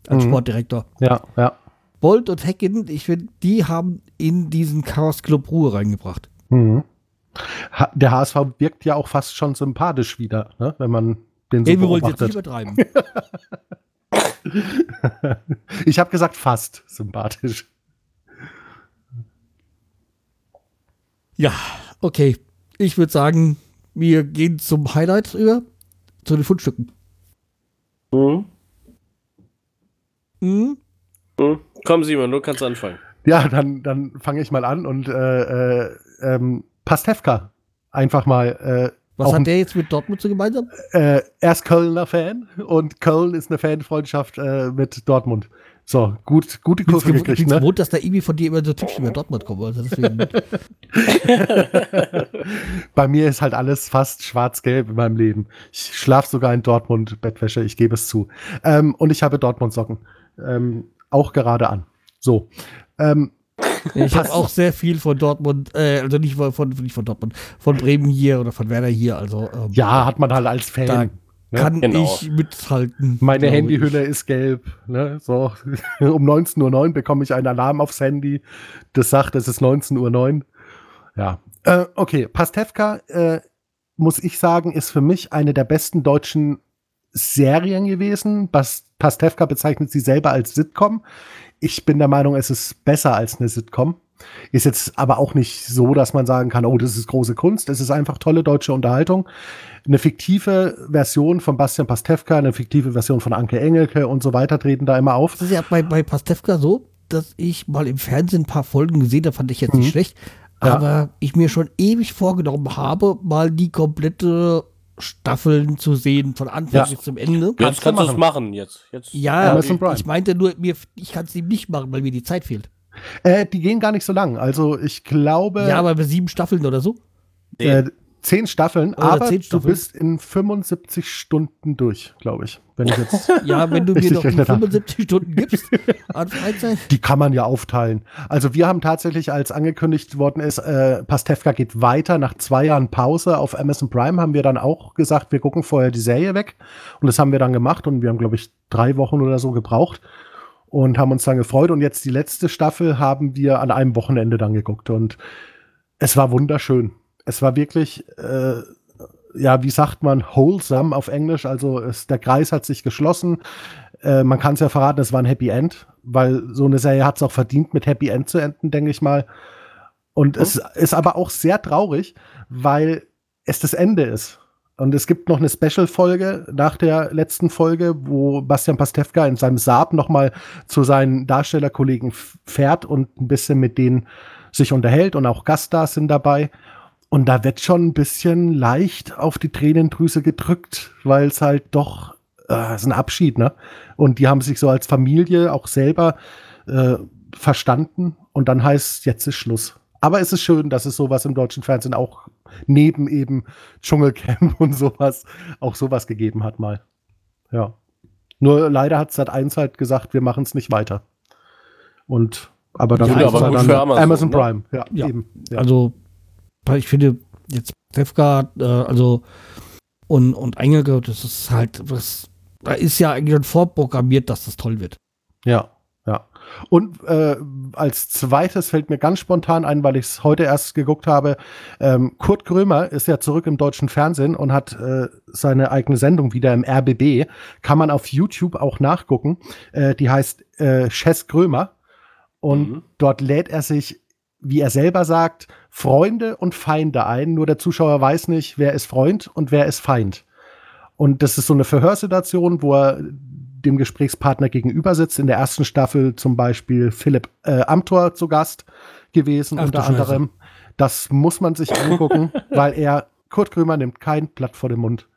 als Mhm. Sportdirektor. ja, ja. Bolt und Hecken, ich finde, die haben in diesen Chaos Club Ruhe reingebracht. Mhm. Ha der HSV wirkt ja auch fast schon sympathisch wieder, ne? wenn man den so Ey, wir wollen jetzt nicht beobachtet. übertreiben. Ich habe gesagt fast sympathisch. ja, okay. Ich würde sagen, wir gehen zum Highlight über, zu den Fundstücken. Hm? Mhm. Hm? Komm, Simon, du kannst anfangen. Ja, dann, dann fange ich mal an und äh, äh, ähm, Pastewka einfach mal. Was auch hat der jetzt mit Dortmund so gemeinsam? äh, er ist Kölner Fan und Köln ist eine Fanfreundschaft äh, mit Dortmund. So, gut, gute Ich bin Kurve gekriegt, ne? gewohnt, dass da irgendwie von dir immer so Typen über Dortmund kommen. Also Bei mir ist halt alles fast schwarz-gelb in meinem Leben. Ich schlafe sogar in Dortmund Bettwäsche, ich gebe es zu. Ähm, und ich habe Dortmund-Socken. Ähm, auch gerade an. So. Ähm, ich habe auch sehr viel von Dortmund, äh, also nicht von, nicht von Dortmund, von Bremen hier oder von Werder hier. Also ähm, ja, hat man halt als Fan. da ne? kann Genau. ich mithalten. Meine Handyhülle ist gelb. Ne? So. um 19.09 Uhr bekomme ich einen Alarm aufs Handy. Das sagt, es ist 19.09 Uhr. Ja. Äh, okay, Pastewka, äh, muss ich sagen, ist für mich eine der besten deutschen Serien gewesen. Bas Pastewka bezeichnet sie selber als Sitcom. Ich bin der Meinung, es ist besser als eine Sitcom. Ist jetzt aber auch nicht so, dass man sagen kann, oh, das ist große Kunst. Es ist einfach tolle deutsche Unterhaltung. Eine fiktive Version von Bastian Pastewka, eine fiktive Version von Anke Engelke und so weiter treten da immer auf. Das ist ja bei, bei Pastewka so, dass ich mal im Fernsehen ein paar Folgen gesehen habe, fand ich jetzt nicht Mhm. schlecht. Ja. Aber ich mir schon ewig vorgenommen habe, mal die komplette Staffeln zu sehen, von Anfang Ja. bis zum Ende. Jetzt Kannst kannst du es machen. Jetzt. jetzt Ja, Amazon ich, Prime. ich meinte nur, mir, ich kann es ihm nicht machen, weil mir die Zeit fehlt. Äh, die gehen gar nicht so lang. Also ich glaube, ja, aber bei sieben Staffeln oder so. äh, zehn Staffeln, Oder aber zehn du Staffeln. bist in 75 Stunden durch, glaube ich. Wenn ich jetzt. Ja, wenn du mir noch die gerechnet hab. 75 Stunden gibst an Freizeit. Die kann man ja aufteilen. Also wir haben tatsächlich, als angekündigt worden ist, äh, Pastewka geht weiter. Nach zwei Jahren Pause auf Amazon Prime haben wir dann auch gesagt, wir gucken vorher die Serie weg. Und das haben wir dann gemacht und wir haben, glaube ich, drei Wochen oder so gebraucht und haben uns dann gefreut. Und jetzt die letzte Staffel haben wir an einem Wochenende dann geguckt und es war wunderschön. Es war wirklich, äh, ja, wie sagt man, wholesome auf Englisch. Also es, der Kreis hat sich geschlossen. Äh, man kann es ja verraten, es war ein Happy End, weil so eine Serie hat es auch verdient, mit Happy End zu enden, denke ich mal. Und es ist aber auch sehr traurig, weil es das Ende ist. Und es gibt noch eine Special-Folge nach der letzten Folge, wo Bastian Pastewka in seinem Saab nochmal zu seinen Darstellerkollegen fährt und ein bisschen mit denen sich unterhält und auch Gaststars sind dabei. Und da wird schon ein bisschen leicht auf die Tränendrüse gedrückt, weil es halt doch äh, ist ein Abschied, ne? Und die haben sich so als Familie auch selber äh, verstanden und dann heißt jetzt ist Schluss. Aber es ist schön, dass es sowas im deutschen Fernsehen auch neben eben Dschungelcamp und sowas auch sowas gegeben hat mal. Ja. Nur leider hat Sat 1 halt gesagt, wir machen es nicht weiter. Und aber dann Ja, aber es gut dann für Amazon, ne? Prime. Ja, Ja. eben. Ja. Also, weil ich finde, jetzt Tefka, äh, also und, und Engelke, das ist halt, das, da ist ja eigentlich schon vorprogrammiert, dass das toll wird. Ja, ja. Und äh, als zweites fällt mir ganz spontan ein, weil ich es heute erst geguckt habe. Ähm, Kurt Krömer ist ja zurück im deutschen Fernsehen und hat äh, seine eigene Sendung wieder im RBB. Kann man auf YouTube auch nachgucken. Äh, die heißt äh, Chess Krömer. Und Mhm. dort lädt er sich, wie er selber sagt, Freunde und Feinde ein. Nur der Zuschauer weiß nicht, wer ist Freund und wer ist Feind. Und das ist so eine Verhörsituation, wo er dem Gesprächspartner gegenüber sitzt. In der ersten Staffel zum Beispiel Philipp äh, Amthor zu Gast gewesen, Ach unter anderem. Das muss man sich angucken, weil er, Kurt Krömer nimmt kein Blatt vor den Mund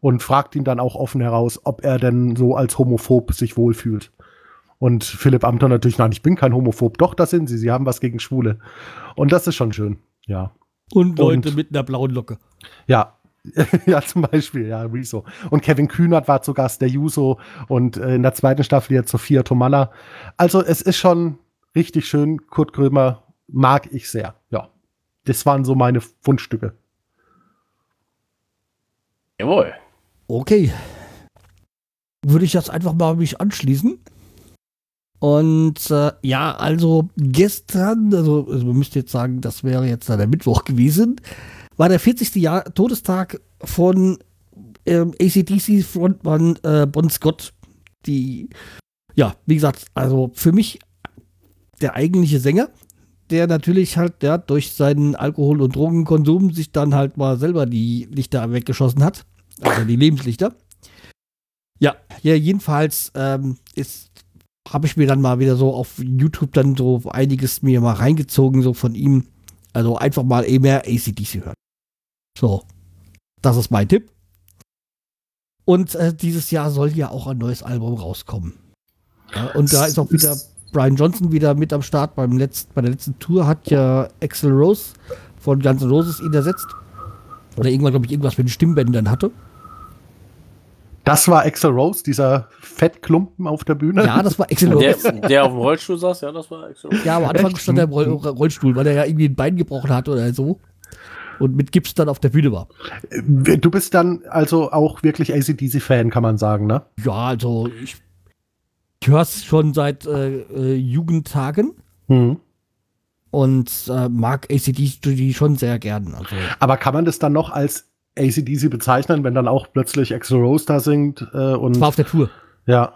und fragt ihn dann auch offen heraus, ob er denn so als homophob sich wohlfühlt. Und Philipp Amthor natürlich, nein, ich bin kein homophob. Doch, das sind sie. Sie haben was gegen Schwule. Und das ist schon schön. Ja. Und Leute Und- mit einer blauen Locke. Ja. ja, zum Beispiel, ja, Rezo. Und Kevin Kühnert war zu Gast, der Juso. Und äh, in der zweiten Staffel jetzt Sophia Tomalla. Also, es ist schon richtig schön. Kurt Krömer mag ich sehr. Ja. Das waren so meine Fundstücke. Jawohl. Okay. Würde ich das einfach mal mich anschließen. Und äh, ja, also gestern, also, also man müsste jetzt sagen, das wäre jetzt dann der Mittwoch gewesen, war der 40. Jahr Todestag von ähm, ACDC Frontmann äh, Bon Scott. Die, ja, wie gesagt, also für mich der eigentliche Sänger, der natürlich halt ja, durch seinen Alkohol- und Drogenkonsum sich dann halt mal selber die Lichter weggeschossen hat. Also die Lebenslichter. Ja, ja, jedenfalls ähm, ist habe ich mir dann mal wieder so auf YouTube dann so einiges mir mal reingezogen, so von ihm. Also einfach mal eh mehr ACDC hören. So, das ist mein Tipp. Und äh, dieses Jahr soll ja auch ein neues Album rauskommen. Ja, und da ist auch wieder Brian Johnson wieder mit am Start. Beim letzten, bei der letzten Tour hat ja Axel Rose von Guns N' Roses ihn ersetzt. Oder irgendwann, glaube ich, irgendwas mit den Stimmbändern hatte. Das war Axel Rose, dieser Fettklumpen auf der Bühne. Ja, das war Axel Der, Rose. der auf dem Rollstuhl saß, ja, das war Axel. Ja, am Anfang Echt? stand er im Roll Rollstuhl, weil er ja irgendwie ein Bein gebrochen hat oder so. Und mit Gips dann auf der Bühne war. Du bist dann also auch wirklich ACDC-Fan, kann man sagen, ne? Ja, also ich, ich höre es schon seit äh, äh, Jugendtagen Mhm. und äh, mag ACDC schon sehr gern. Also, Aber kann man das dann noch als ACDC bezeichnen, wenn dann auch plötzlich Axel Rose da singt? Äh, und das war auf der Tour. ja.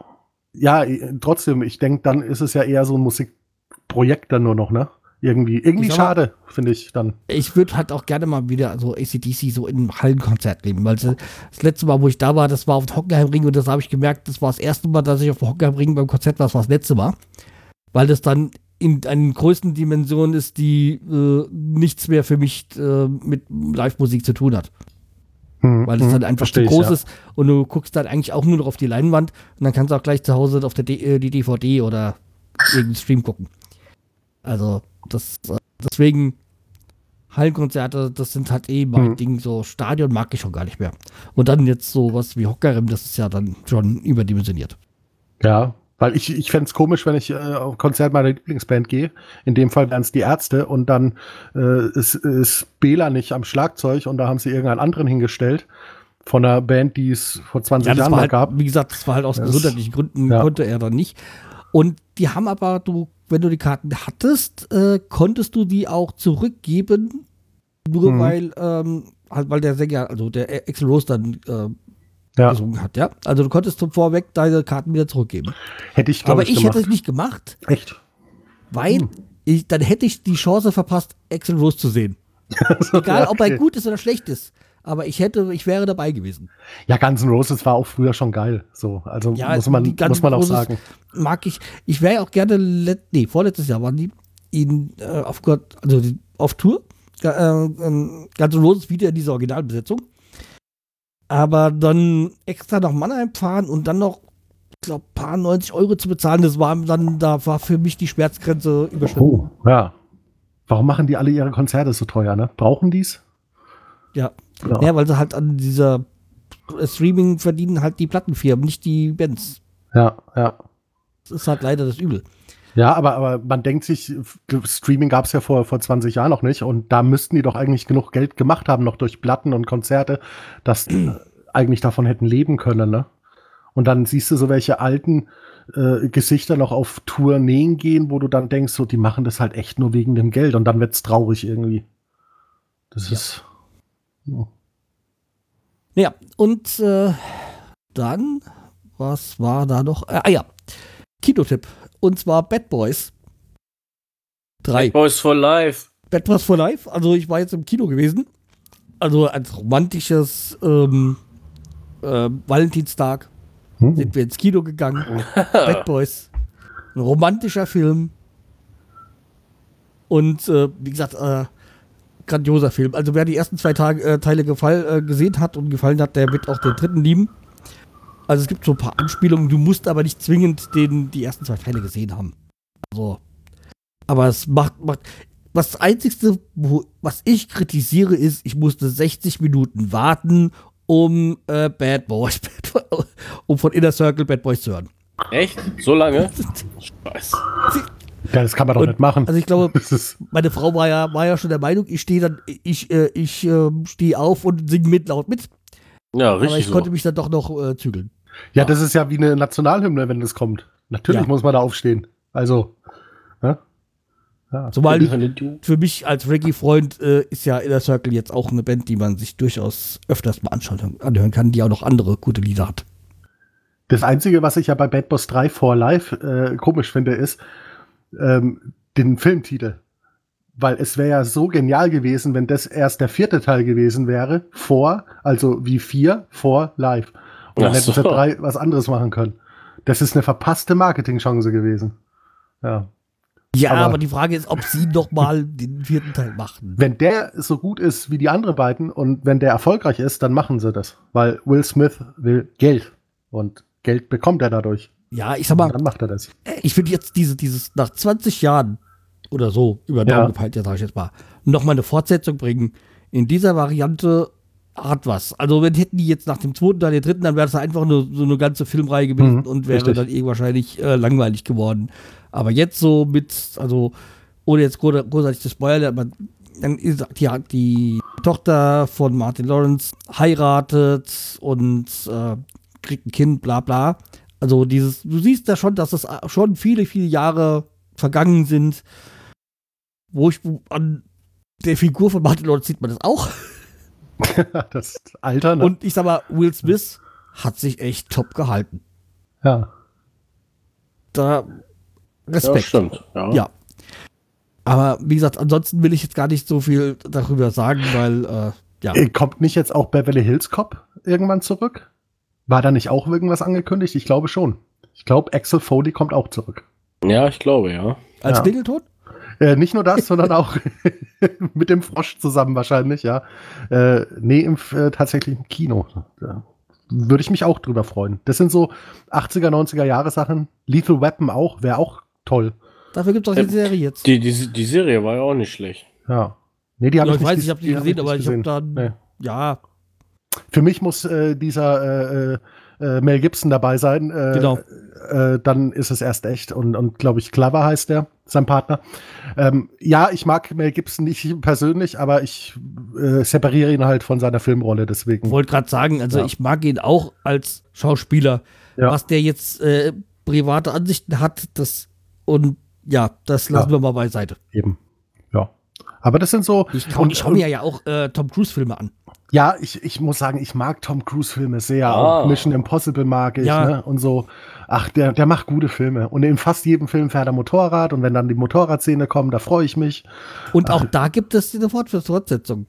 ja, trotzdem, ich denke, dann ist es ja eher so ein Musikprojekt dann nur noch, ne? Irgendwie, irgendwie schade, finde ich dann. Ich würde halt auch gerne mal wieder so ACDC so in einem Hallenkonzert nehmen, weil das letzte Mal, wo ich da war, das war auf dem Hockenheimring und das habe ich gemerkt, das war das erste Mal, dass ich auf dem Hockenheimring beim Konzert war, das war das letzte Mal. Weil das dann in einer größten Dimension ist, die äh, nichts mehr für mich äh, mit Live-Musik zu tun hat. Hm, weil es dann einfach zu groß ja. ist und du guckst dann eigentlich auch nur noch auf die Leinwand und dann kannst du auch gleich zu Hause auf der D äh, die DVD oder irgendeinen Stream gucken. Also, das, äh, deswegen Hallenkonzerte, das sind halt eh mein hm. Ding, so Stadion mag ich schon gar nicht mehr. Und dann jetzt so was wie Hockerim, das ist ja dann schon überdimensioniert. Ja, weil ich, ich fände es komisch, wenn ich äh, auf Konzert meiner Lieblingsband gehe. In dem Fall wären es die Ärzte und dann äh, ist, ist Bela nicht am Schlagzeug und da haben sie irgendeinen anderen hingestellt von einer Band, die es vor 20 ja, Jahren halt, gab. Wie gesagt, das war halt aus das, gesundheitlichen Gründen, ja. konnte er dann nicht. Und die haben aber, du, wenn du die Karten hattest, äh, konntest du die auch zurückgeben, nur mhm. weil, ähm, halt, weil der Sänger, also der Axel Rose dann äh, ja. gesungen hat, ja. Also du konntest zum Vorweg deine Karten wieder zurückgeben. Hätte ich, Aber ich, ich hätte es nicht gemacht. Echt? Weil hm. ich, dann hätte ich die Chance verpasst, Axel Rose zu sehen. so, Egal, ja, okay. ob er gut ist oder schlecht ist. Aber ich hätte, ich wäre dabei gewesen. Ja, Guns N' Roses war auch früher schon geil. So, also ja, muss man, muss man auch sagen. Mag ich. Ich wäre auch gerne, nee, vorletztes Jahr waren die in, äh, auf, also auf Tour. Äh, äh, Guns N' Roses wieder in dieser Originalbesetzung. Aber dann extra nach Mannheim fahren und dann noch, ich glaube, paar 90 Euro zu bezahlen, das war dann, da war für mich die Schmerzgrenze überschritten. Oh, ja. Warum machen die alle ihre Konzerte so teuer, ne? Brauchen die's? Ja. Ja, ja weil sie halt an dieser Streaming verdienen halt die Plattenfirmen, nicht die Bands. Ja, ja. Das ist halt leider das Übel. Ja, aber, aber man denkt sich, Streaming gab es ja vor, vor 20 Jahren noch nicht und da müssten die doch eigentlich genug Geld gemacht haben, noch durch Platten und Konzerte, dass eigentlich davon hätten leben können, ne? Und dann siehst du so welche alten äh, Gesichter noch auf Tourneen gehen, wo du dann denkst, so, die machen das halt echt nur wegen dem Geld und dann wird's traurig irgendwie. Das ja. ist. Ja, ja und äh, dann, was war da noch? Äh, ah ja, Kinotipp. Und zwar Bad Boys 3. Bad Boys for Life. Bad Boys for Life. Also ich war jetzt im Kino gewesen. Also als romantisches ähm, äh, Valentinstag hm. sind wir ins Kino gegangen. Bad Boys. Ein romantischer Film. Und äh, wie gesagt, äh, grandioser Film. Also wer die ersten zwei Tage, äh, Teile gefall, äh, gesehen hat und gefallen hat, der wird auch den dritten lieben. Also es gibt so ein paar Anspielungen, du musst aber nicht zwingend den, die ersten zwei Teile gesehen haben. Also, aber es macht, macht was das Einzige, wo, was ich kritisiere, ist, ich musste 60 Minuten warten, um äh, Bad Boys, um von Inner Circle Bad Boys zu hören. Echt? So lange? Scheiße. Ja, das kann man doch und, nicht machen. Also ich glaube, meine Frau war ja, war ja schon der Meinung, ich stehe dann, ich, äh, ich äh, stehe auf und singe mit laut mit. Ja, richtig. Aber ich so. konnte mich dann doch noch äh, zügeln. Ja, das ist ja wie eine Nationalhymne, wenn das kommt. Natürlich ja. muss man da aufstehen. Also, ja. ja. Zumal für mich als Reggae-Freund äh, ist ja Inner Circle jetzt auch eine Band, die man sich durchaus öfters mal anschauen, anhören kann, die auch noch andere gute Lieder hat. Das Einzige, was ich ja bei Bad Boss 3 for Life äh, komisch finde, ist ähm, den Filmtitel. Weil es wäre ja so genial gewesen, wenn das erst der vierte Teil gewesen wäre, vor, also wie vier, vor Live. Und dann hätten sie drei was anderes machen können. Das ist eine verpasste Marketingchance gewesen. Ja. Ja, aber, aber, die Frage ist, ob sie noch mal den vierten Teil machen. Wenn der so gut ist wie die anderen beiden und wenn der erfolgreich ist, dann machen sie das. Weil Will Smith will Geld. Und Geld bekommt er dadurch. Ja, ich sag mal. dann macht er das. Ich finde jetzt diese, dieses, nach 20 Jahren oder so, über den ja. gepeilt, ja, sag ich jetzt mal, noch mal eine Fortsetzung bringen. In dieser Variante hat was. Also, wenn hätten die jetzt nach dem zweiten Teil, den dritten, dann wäre es einfach nur so eine ganze Filmreihe gewesen mhm, und wäre richtig. dann eh wahrscheinlich äh, langweilig geworden. Aber jetzt so mit, also, ohne jetzt großartig zu spoilern, aber dann ist die, die Tochter von Martin Lawrence heiratet und äh, kriegt ein Kind, bla bla. Also dieses, du siehst da schon, dass es schon viele, viele Jahre vergangen sind, wo ich an der Figur von Martin Lawrence sieht man das auch. das Alter, ne? Und ich sag mal, Will Smith hat sich echt top gehalten. Ja. da Ja, Respekt. stimmt. Ja. Ja. Aber wie gesagt, ansonsten will ich jetzt gar nicht so viel darüber sagen, weil, äh, ja. Äh, Kommt nicht jetzt auch Beverly Hills Cop irgendwann zurück? War da nicht auch irgendwas angekündigt? Ich glaube schon. Ich glaube, Axel Foley kommt auch zurück. ja, ich glaube, ja. Als ja. Mittelton? Äh, nicht nur das, sondern auch mit dem Frosch zusammen wahrscheinlich, ja. Äh, nee, im äh, tatsächlichen Kino. Da würde ich mich auch drüber freuen. Das sind so 80er, 90er Jahre Sachen. Lethal Weapon auch, wäre auch toll. Dafür gibt es auch die Serie jetzt. Die, die, die Serie war ja auch nicht schlecht. Ja. Nee, die ja, habe ich, ich, nicht weiß, ges- ich habe die hab gesehen, aber nicht ich habe dann, Nee. ja, Für mich muss äh, dieser äh, äh, Mel Gibson dabei sein. Äh, Genau. Äh, dann ist es erst echt. Und, und glaube ich, Clever heißt der, sein Partner. Ähm, ja, ich mag Mel Gibson nicht persönlich, aber ich äh, separiere ihn halt von seiner Filmrolle. Deswegen. wollte gerade sagen, also Ja. ich mag ihn auch als Schauspieler. Ja. Was der jetzt äh, private Ansichten hat, das und ja, das lassen Ja. wir mal beiseite. Eben. Aber das sind so. Ich, trau- ich schaue mir ja auch äh, Tom Cruise Filme an. Ja, ich, ich muss sagen, ich mag Tom Cruise Filme sehr. Ah. Auch Mission Impossible mag ich, Ja. ne? Und so. Ach, der, der macht gute Filme. Und in fast jedem Film fährt er Motorrad. Und wenn dann die Motorradszene kommt, da freue ich mich. Und auch da gibt es eine Fort- Fortsetzung.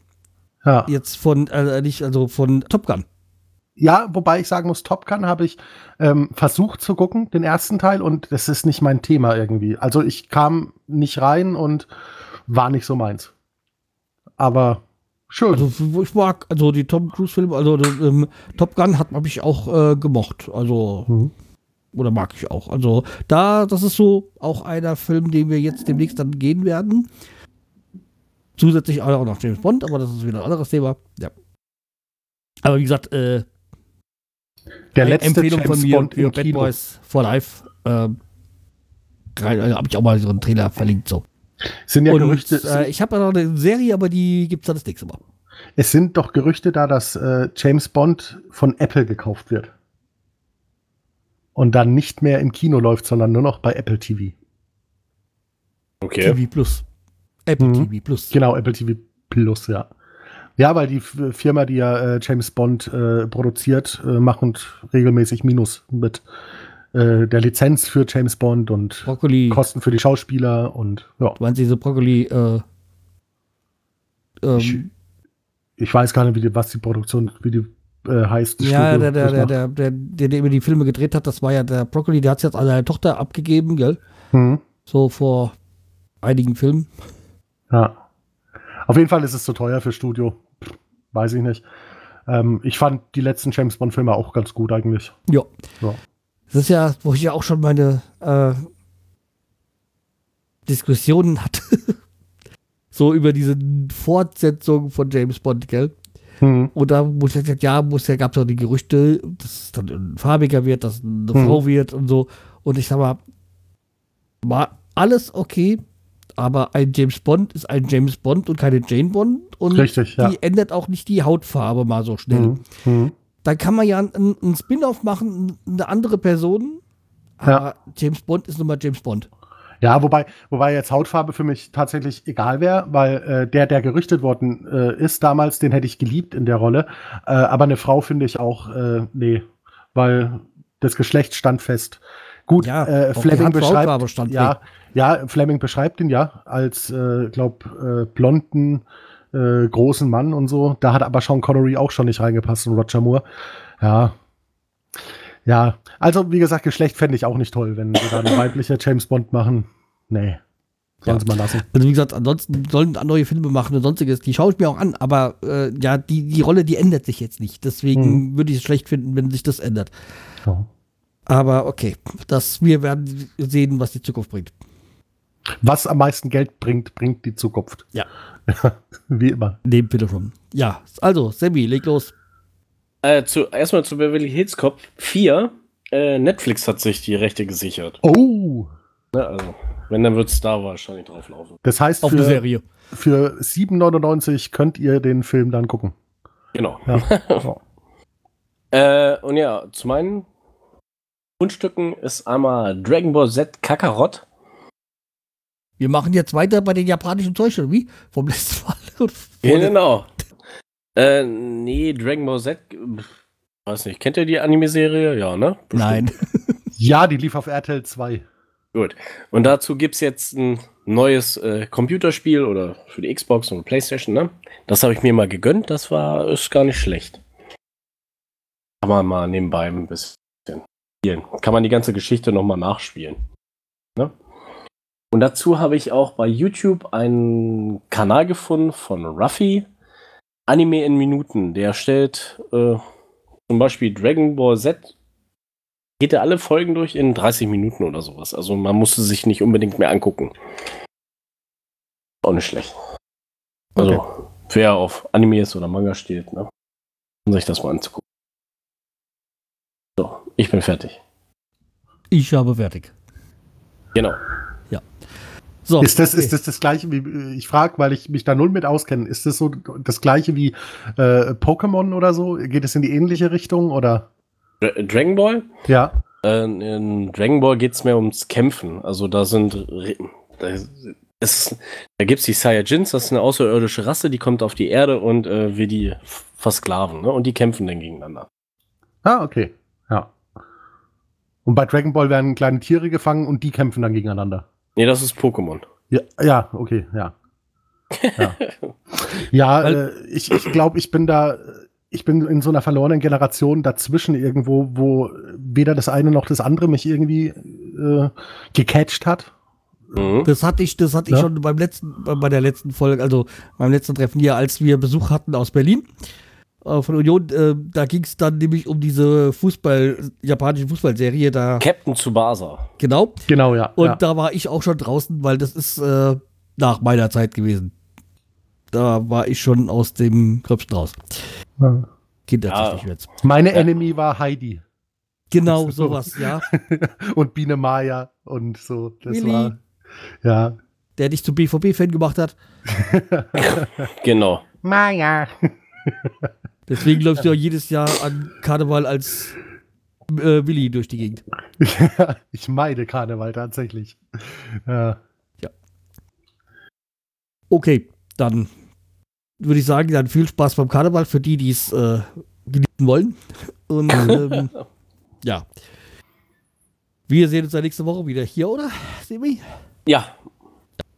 Ja. Jetzt von, äh, nicht, also von Top Gun. Ja, wobei ich sagen muss, Top Gun habe ich ähm, versucht zu gucken, den ersten Teil, und das ist nicht mein Thema irgendwie. Also ich kam nicht rein und war nicht so meins. Aber schön. Also ich mag, also die Tom Cruise Filme, also ähm, Top Gun hat habe ich auch äh, gemocht. Also Mhm. oder mag ich auch. Also da, das ist so auch einer Film, den wir jetzt demnächst dann gehen werden. Zusätzlich auch noch James Bond, aber das ist wieder ein anderes Thema. Ja. Aber wie gesagt, äh, der letzte Empfehlung von James mir Bond für Bad Kino. Boys for Life. Ähm, äh, habe ich auch mal so einen Trailer verlinkt. So. Sind ja Und Gerüchte. äh, ich habe ja noch eine Serie, aber die gibt es dann das nächste Mal. es sind doch Gerüchte da, dass äh, James Bond von Apple gekauft wird. Und dann nicht mehr im Kino läuft, sondern nur noch bei Apple TV. Okay. TV Plus. Apple Mhm. TV Plus. Genau, Apple TV Plus, ja. Ja, weil die Firma, die ja äh, James Bond äh, produziert, äh, macht regelmäßig Minus mit äh, der Lizenz für James Bond und Broccoli. Kosten für die Schauspieler und ja. Du meinst diese Broccoli, äh, Ich, ähm, ich weiß gar nicht, wie die, was die Produktion, wie die äh, heißt. ja, Studio, der, der, das der, der, der, der, der die Filme gedreht hat, das war ja der Broccoli, der hat es jetzt an seine Tochter abgegeben, gell? Hm, So vor einigen Filmen. ja. Auf jeden Fall ist es zu teuer für Studio. Weiß ich nicht. Ähm, ich fand die letzten James Bond-Filme auch ganz gut eigentlich. Ja. Ja. Das ist ja, wo ich ja auch schon meine äh, Diskussionen hatte. so über diese Fortsetzung von James Bond, gell? Hm, Und da muss ich gesagt, ja, muss ja, gab es auch die Gerüchte, dass es dann ein farbiger wird, dass es eine Mhm. Frau wird und so. Und ich sag mal, war alles okay, aber ein James Bond ist ein James Bond und keine Jane Bond. Und Richtig, ja. die ändert auch nicht die Hautfarbe mal so schnell. hm, Da kann man ja einen, einen Spin-off machen, eine andere Person. Ja. Aber James Bond ist nun mal James Bond. Ja, wobei, wobei jetzt Hautfarbe für mich tatsächlich egal wäre, weil äh, der, der gerüchtet worden äh, ist damals, den hätte ich geliebt in der Rolle. Äh, aber eine Frau finde ich auch, äh, nee, weil das Geschlecht stand fest. Gut, Ja, äh, Fleming beschreibt, stand ja, ja, Fleming beschreibt ihn ja als, äh, glaub, äh, großen Mann und so. Da hat aber Sean Connery auch schon nicht reingepasst und Roger Moore. Ja. Ja, also wie gesagt, Geschlecht fände ich auch nicht toll, wenn sie da eine weibliche James Bond machen. Nee. Sollen Ja. sie mal lassen. Also wie gesagt, ansonsten sollen neue Filme machen und sonstiges. Die schaue ich mir auch an, aber äh, ja, die, die Rolle, die ändert sich jetzt nicht. Deswegen Mhm. würde ich es schlecht finden, wenn sich das ändert. Ja. Aber okay, das, wir werden sehen, was die Zukunft bringt. Was am meisten Geld bringt, bringt die Zukunft. Ja. Wie immer. Neben schon. Ja, also, Sammy, leg los. Äh, zu, erstmal zu Beverly Hills Cop 4. Äh, Netflix hat sich die Rechte gesichert. Oh! Ne, also, wenn, dann wird es da wahrscheinlich drauf laufen. Das heißt, Auf für, Serie. für 7,99 könnt ihr den Film dann gucken. Genau. Ja. Äh, und ja, zu meinen Fundstücken ist einmal Dragon Ball Z Kakarot. Wir machen jetzt weiter bei den japanischen Zeug, oder wie? Vom letzten Mal. Ja, genau. äh, nee, Dragon Ball Z. Weiß nicht, kennt ihr die Anime-Serie? Ja, ne? Bestimmt. Nein. ja, die lief auf RTL 2. Gut. Und dazu gibt es jetzt ein neues äh, Computerspiel oder für die Xbox und Playstation, ne? Das habe ich mir mal gegönnt. Das war ist gar nicht schlecht. Kann man mal nebenbei ein bisschen spielen. Kann man die ganze Geschichte nochmal nachspielen. Und dazu habe ich auch bei YouTube einen Kanal gefunden von Ruffy. Anime in Minuten. Der stellt äh, zum Beispiel Dragon Ball Z. Geht er alle Folgen durch in 30 Minuten oder sowas. Also man musste sich nicht unbedingt mehr angucken. Auch nicht schlecht. Also, Okay. wer auf Animes oder Manga steht, ne? Um sich das mal anzugucken. So, ich bin fertig. Ich habe fertig. Genau. So, Ist das, okay. ist das das gleiche wie, äh, ich frage, weil ich mich da null mit auskenne, ist das so das gleiche wie äh, Pokémon oder so? Geht es in die ähnliche Richtung oder? Dra Dragon Ball? Ja. Äh, in Dragon Ball geht es mehr ums Kämpfen. Also da sind. Da, es, da gibt es die Saiyajins, das ist eine außerirdische Rasse, die kommt auf die Erde und äh, will die versklaven. Ne? Und die kämpfen dann gegeneinander. Ah, okay. Ja. Und bei Dragon Ball werden kleine Tiere gefangen und die kämpfen dann gegeneinander. Nee, das ist Pokémon. Ja, ja, okay, ja. Ja, ja äh, ich, ich glaube, ich bin da, ich bin in so einer verlorenen Generation dazwischen irgendwo, wo weder das eine noch das andere mich irgendwie äh, gecatcht hat. Mhm. Das hatte ich, das hatte ich Ja. schon beim letzten, bei bei der letzten Folge, also beim letzten Treffen hier, als wir Besuch hatten aus Berlin äh, von Union. Äh, da ging es dann nämlich um diese Fußball, japanische Fußballserie da, Captain Tsubasa. genau. Genau, ja. Und ja. da war ich auch schon draußen, weil das ist äh, nach meiner Zeit gewesen. Da war ich schon aus dem Gröbsten raus. Ja. Kindertechnisch Ja. jetzt. Meine Enemy war Heidi Genau sowas, ja. und Biene Maya und so. Das Willi. war, ja. Der dich zum BVB-Fan gemacht hat. Genau. Maya. Deswegen läufst du ja jedes Jahr an Karneval als äh, Willi durch die Gegend. ich meide Karneval tatsächlich. Ja. Okay, dann würde ich sagen, dann viel Spaß beim Karneval für die, die es äh, genießen wollen. Und ähm, ja. Wir sehen uns dann nächste Woche wieder hier, oder, Semi? Ja,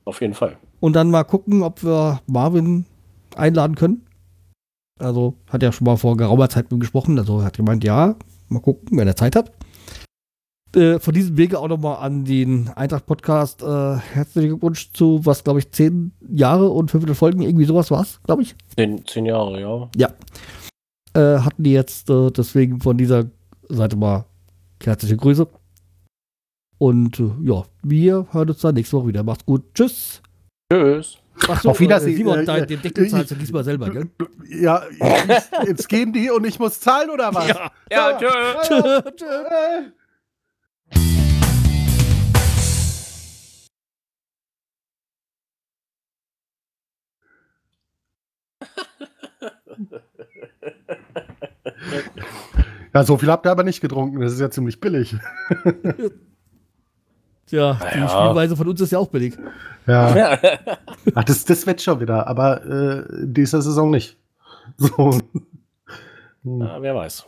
auf jeden Fall. Und dann mal gucken, ob wir Marvin einladen können. Also hat er schon mal vor geraumer Zeit mit ihm gesprochen. Also hat gemeint, ja, mal gucken, wenn er Zeit hat. Äh, von diesem Wege auch nochmal an den Eintracht-Podcast äh, herzlichen Glückwunsch zu, was glaube ich, zehn Jahre und 500 Folgen, irgendwie sowas war es, glaube ich. Zehn, zehn Jahre, ja. Ja. Äh, hatten die jetzt äh, deswegen von dieser Seite mal herzliche Grüße. Und äh, ja, wir hören uns dann nächste Woche wieder. Macht's gut. Tschüss. Tschüss. Ach Auf Wiedersehen. Äh, Simon, Äh, äh, den Deckel ich- zahlst du diesmal selber, gell? Ja, jetzt, gehen die und ich muss zahlen oder was? Ja. Ja, tschüss. Tschö. Äh. Ja, so viel habt ihr aber nicht getrunken. Das ist ja ziemlich billig. Tja, die Ja. Spielweise von uns ist ja auch billig. Ja. Ach, das, das wird schon wieder, aber äh, in dieser Saison nicht. So. Ja, wer weiß.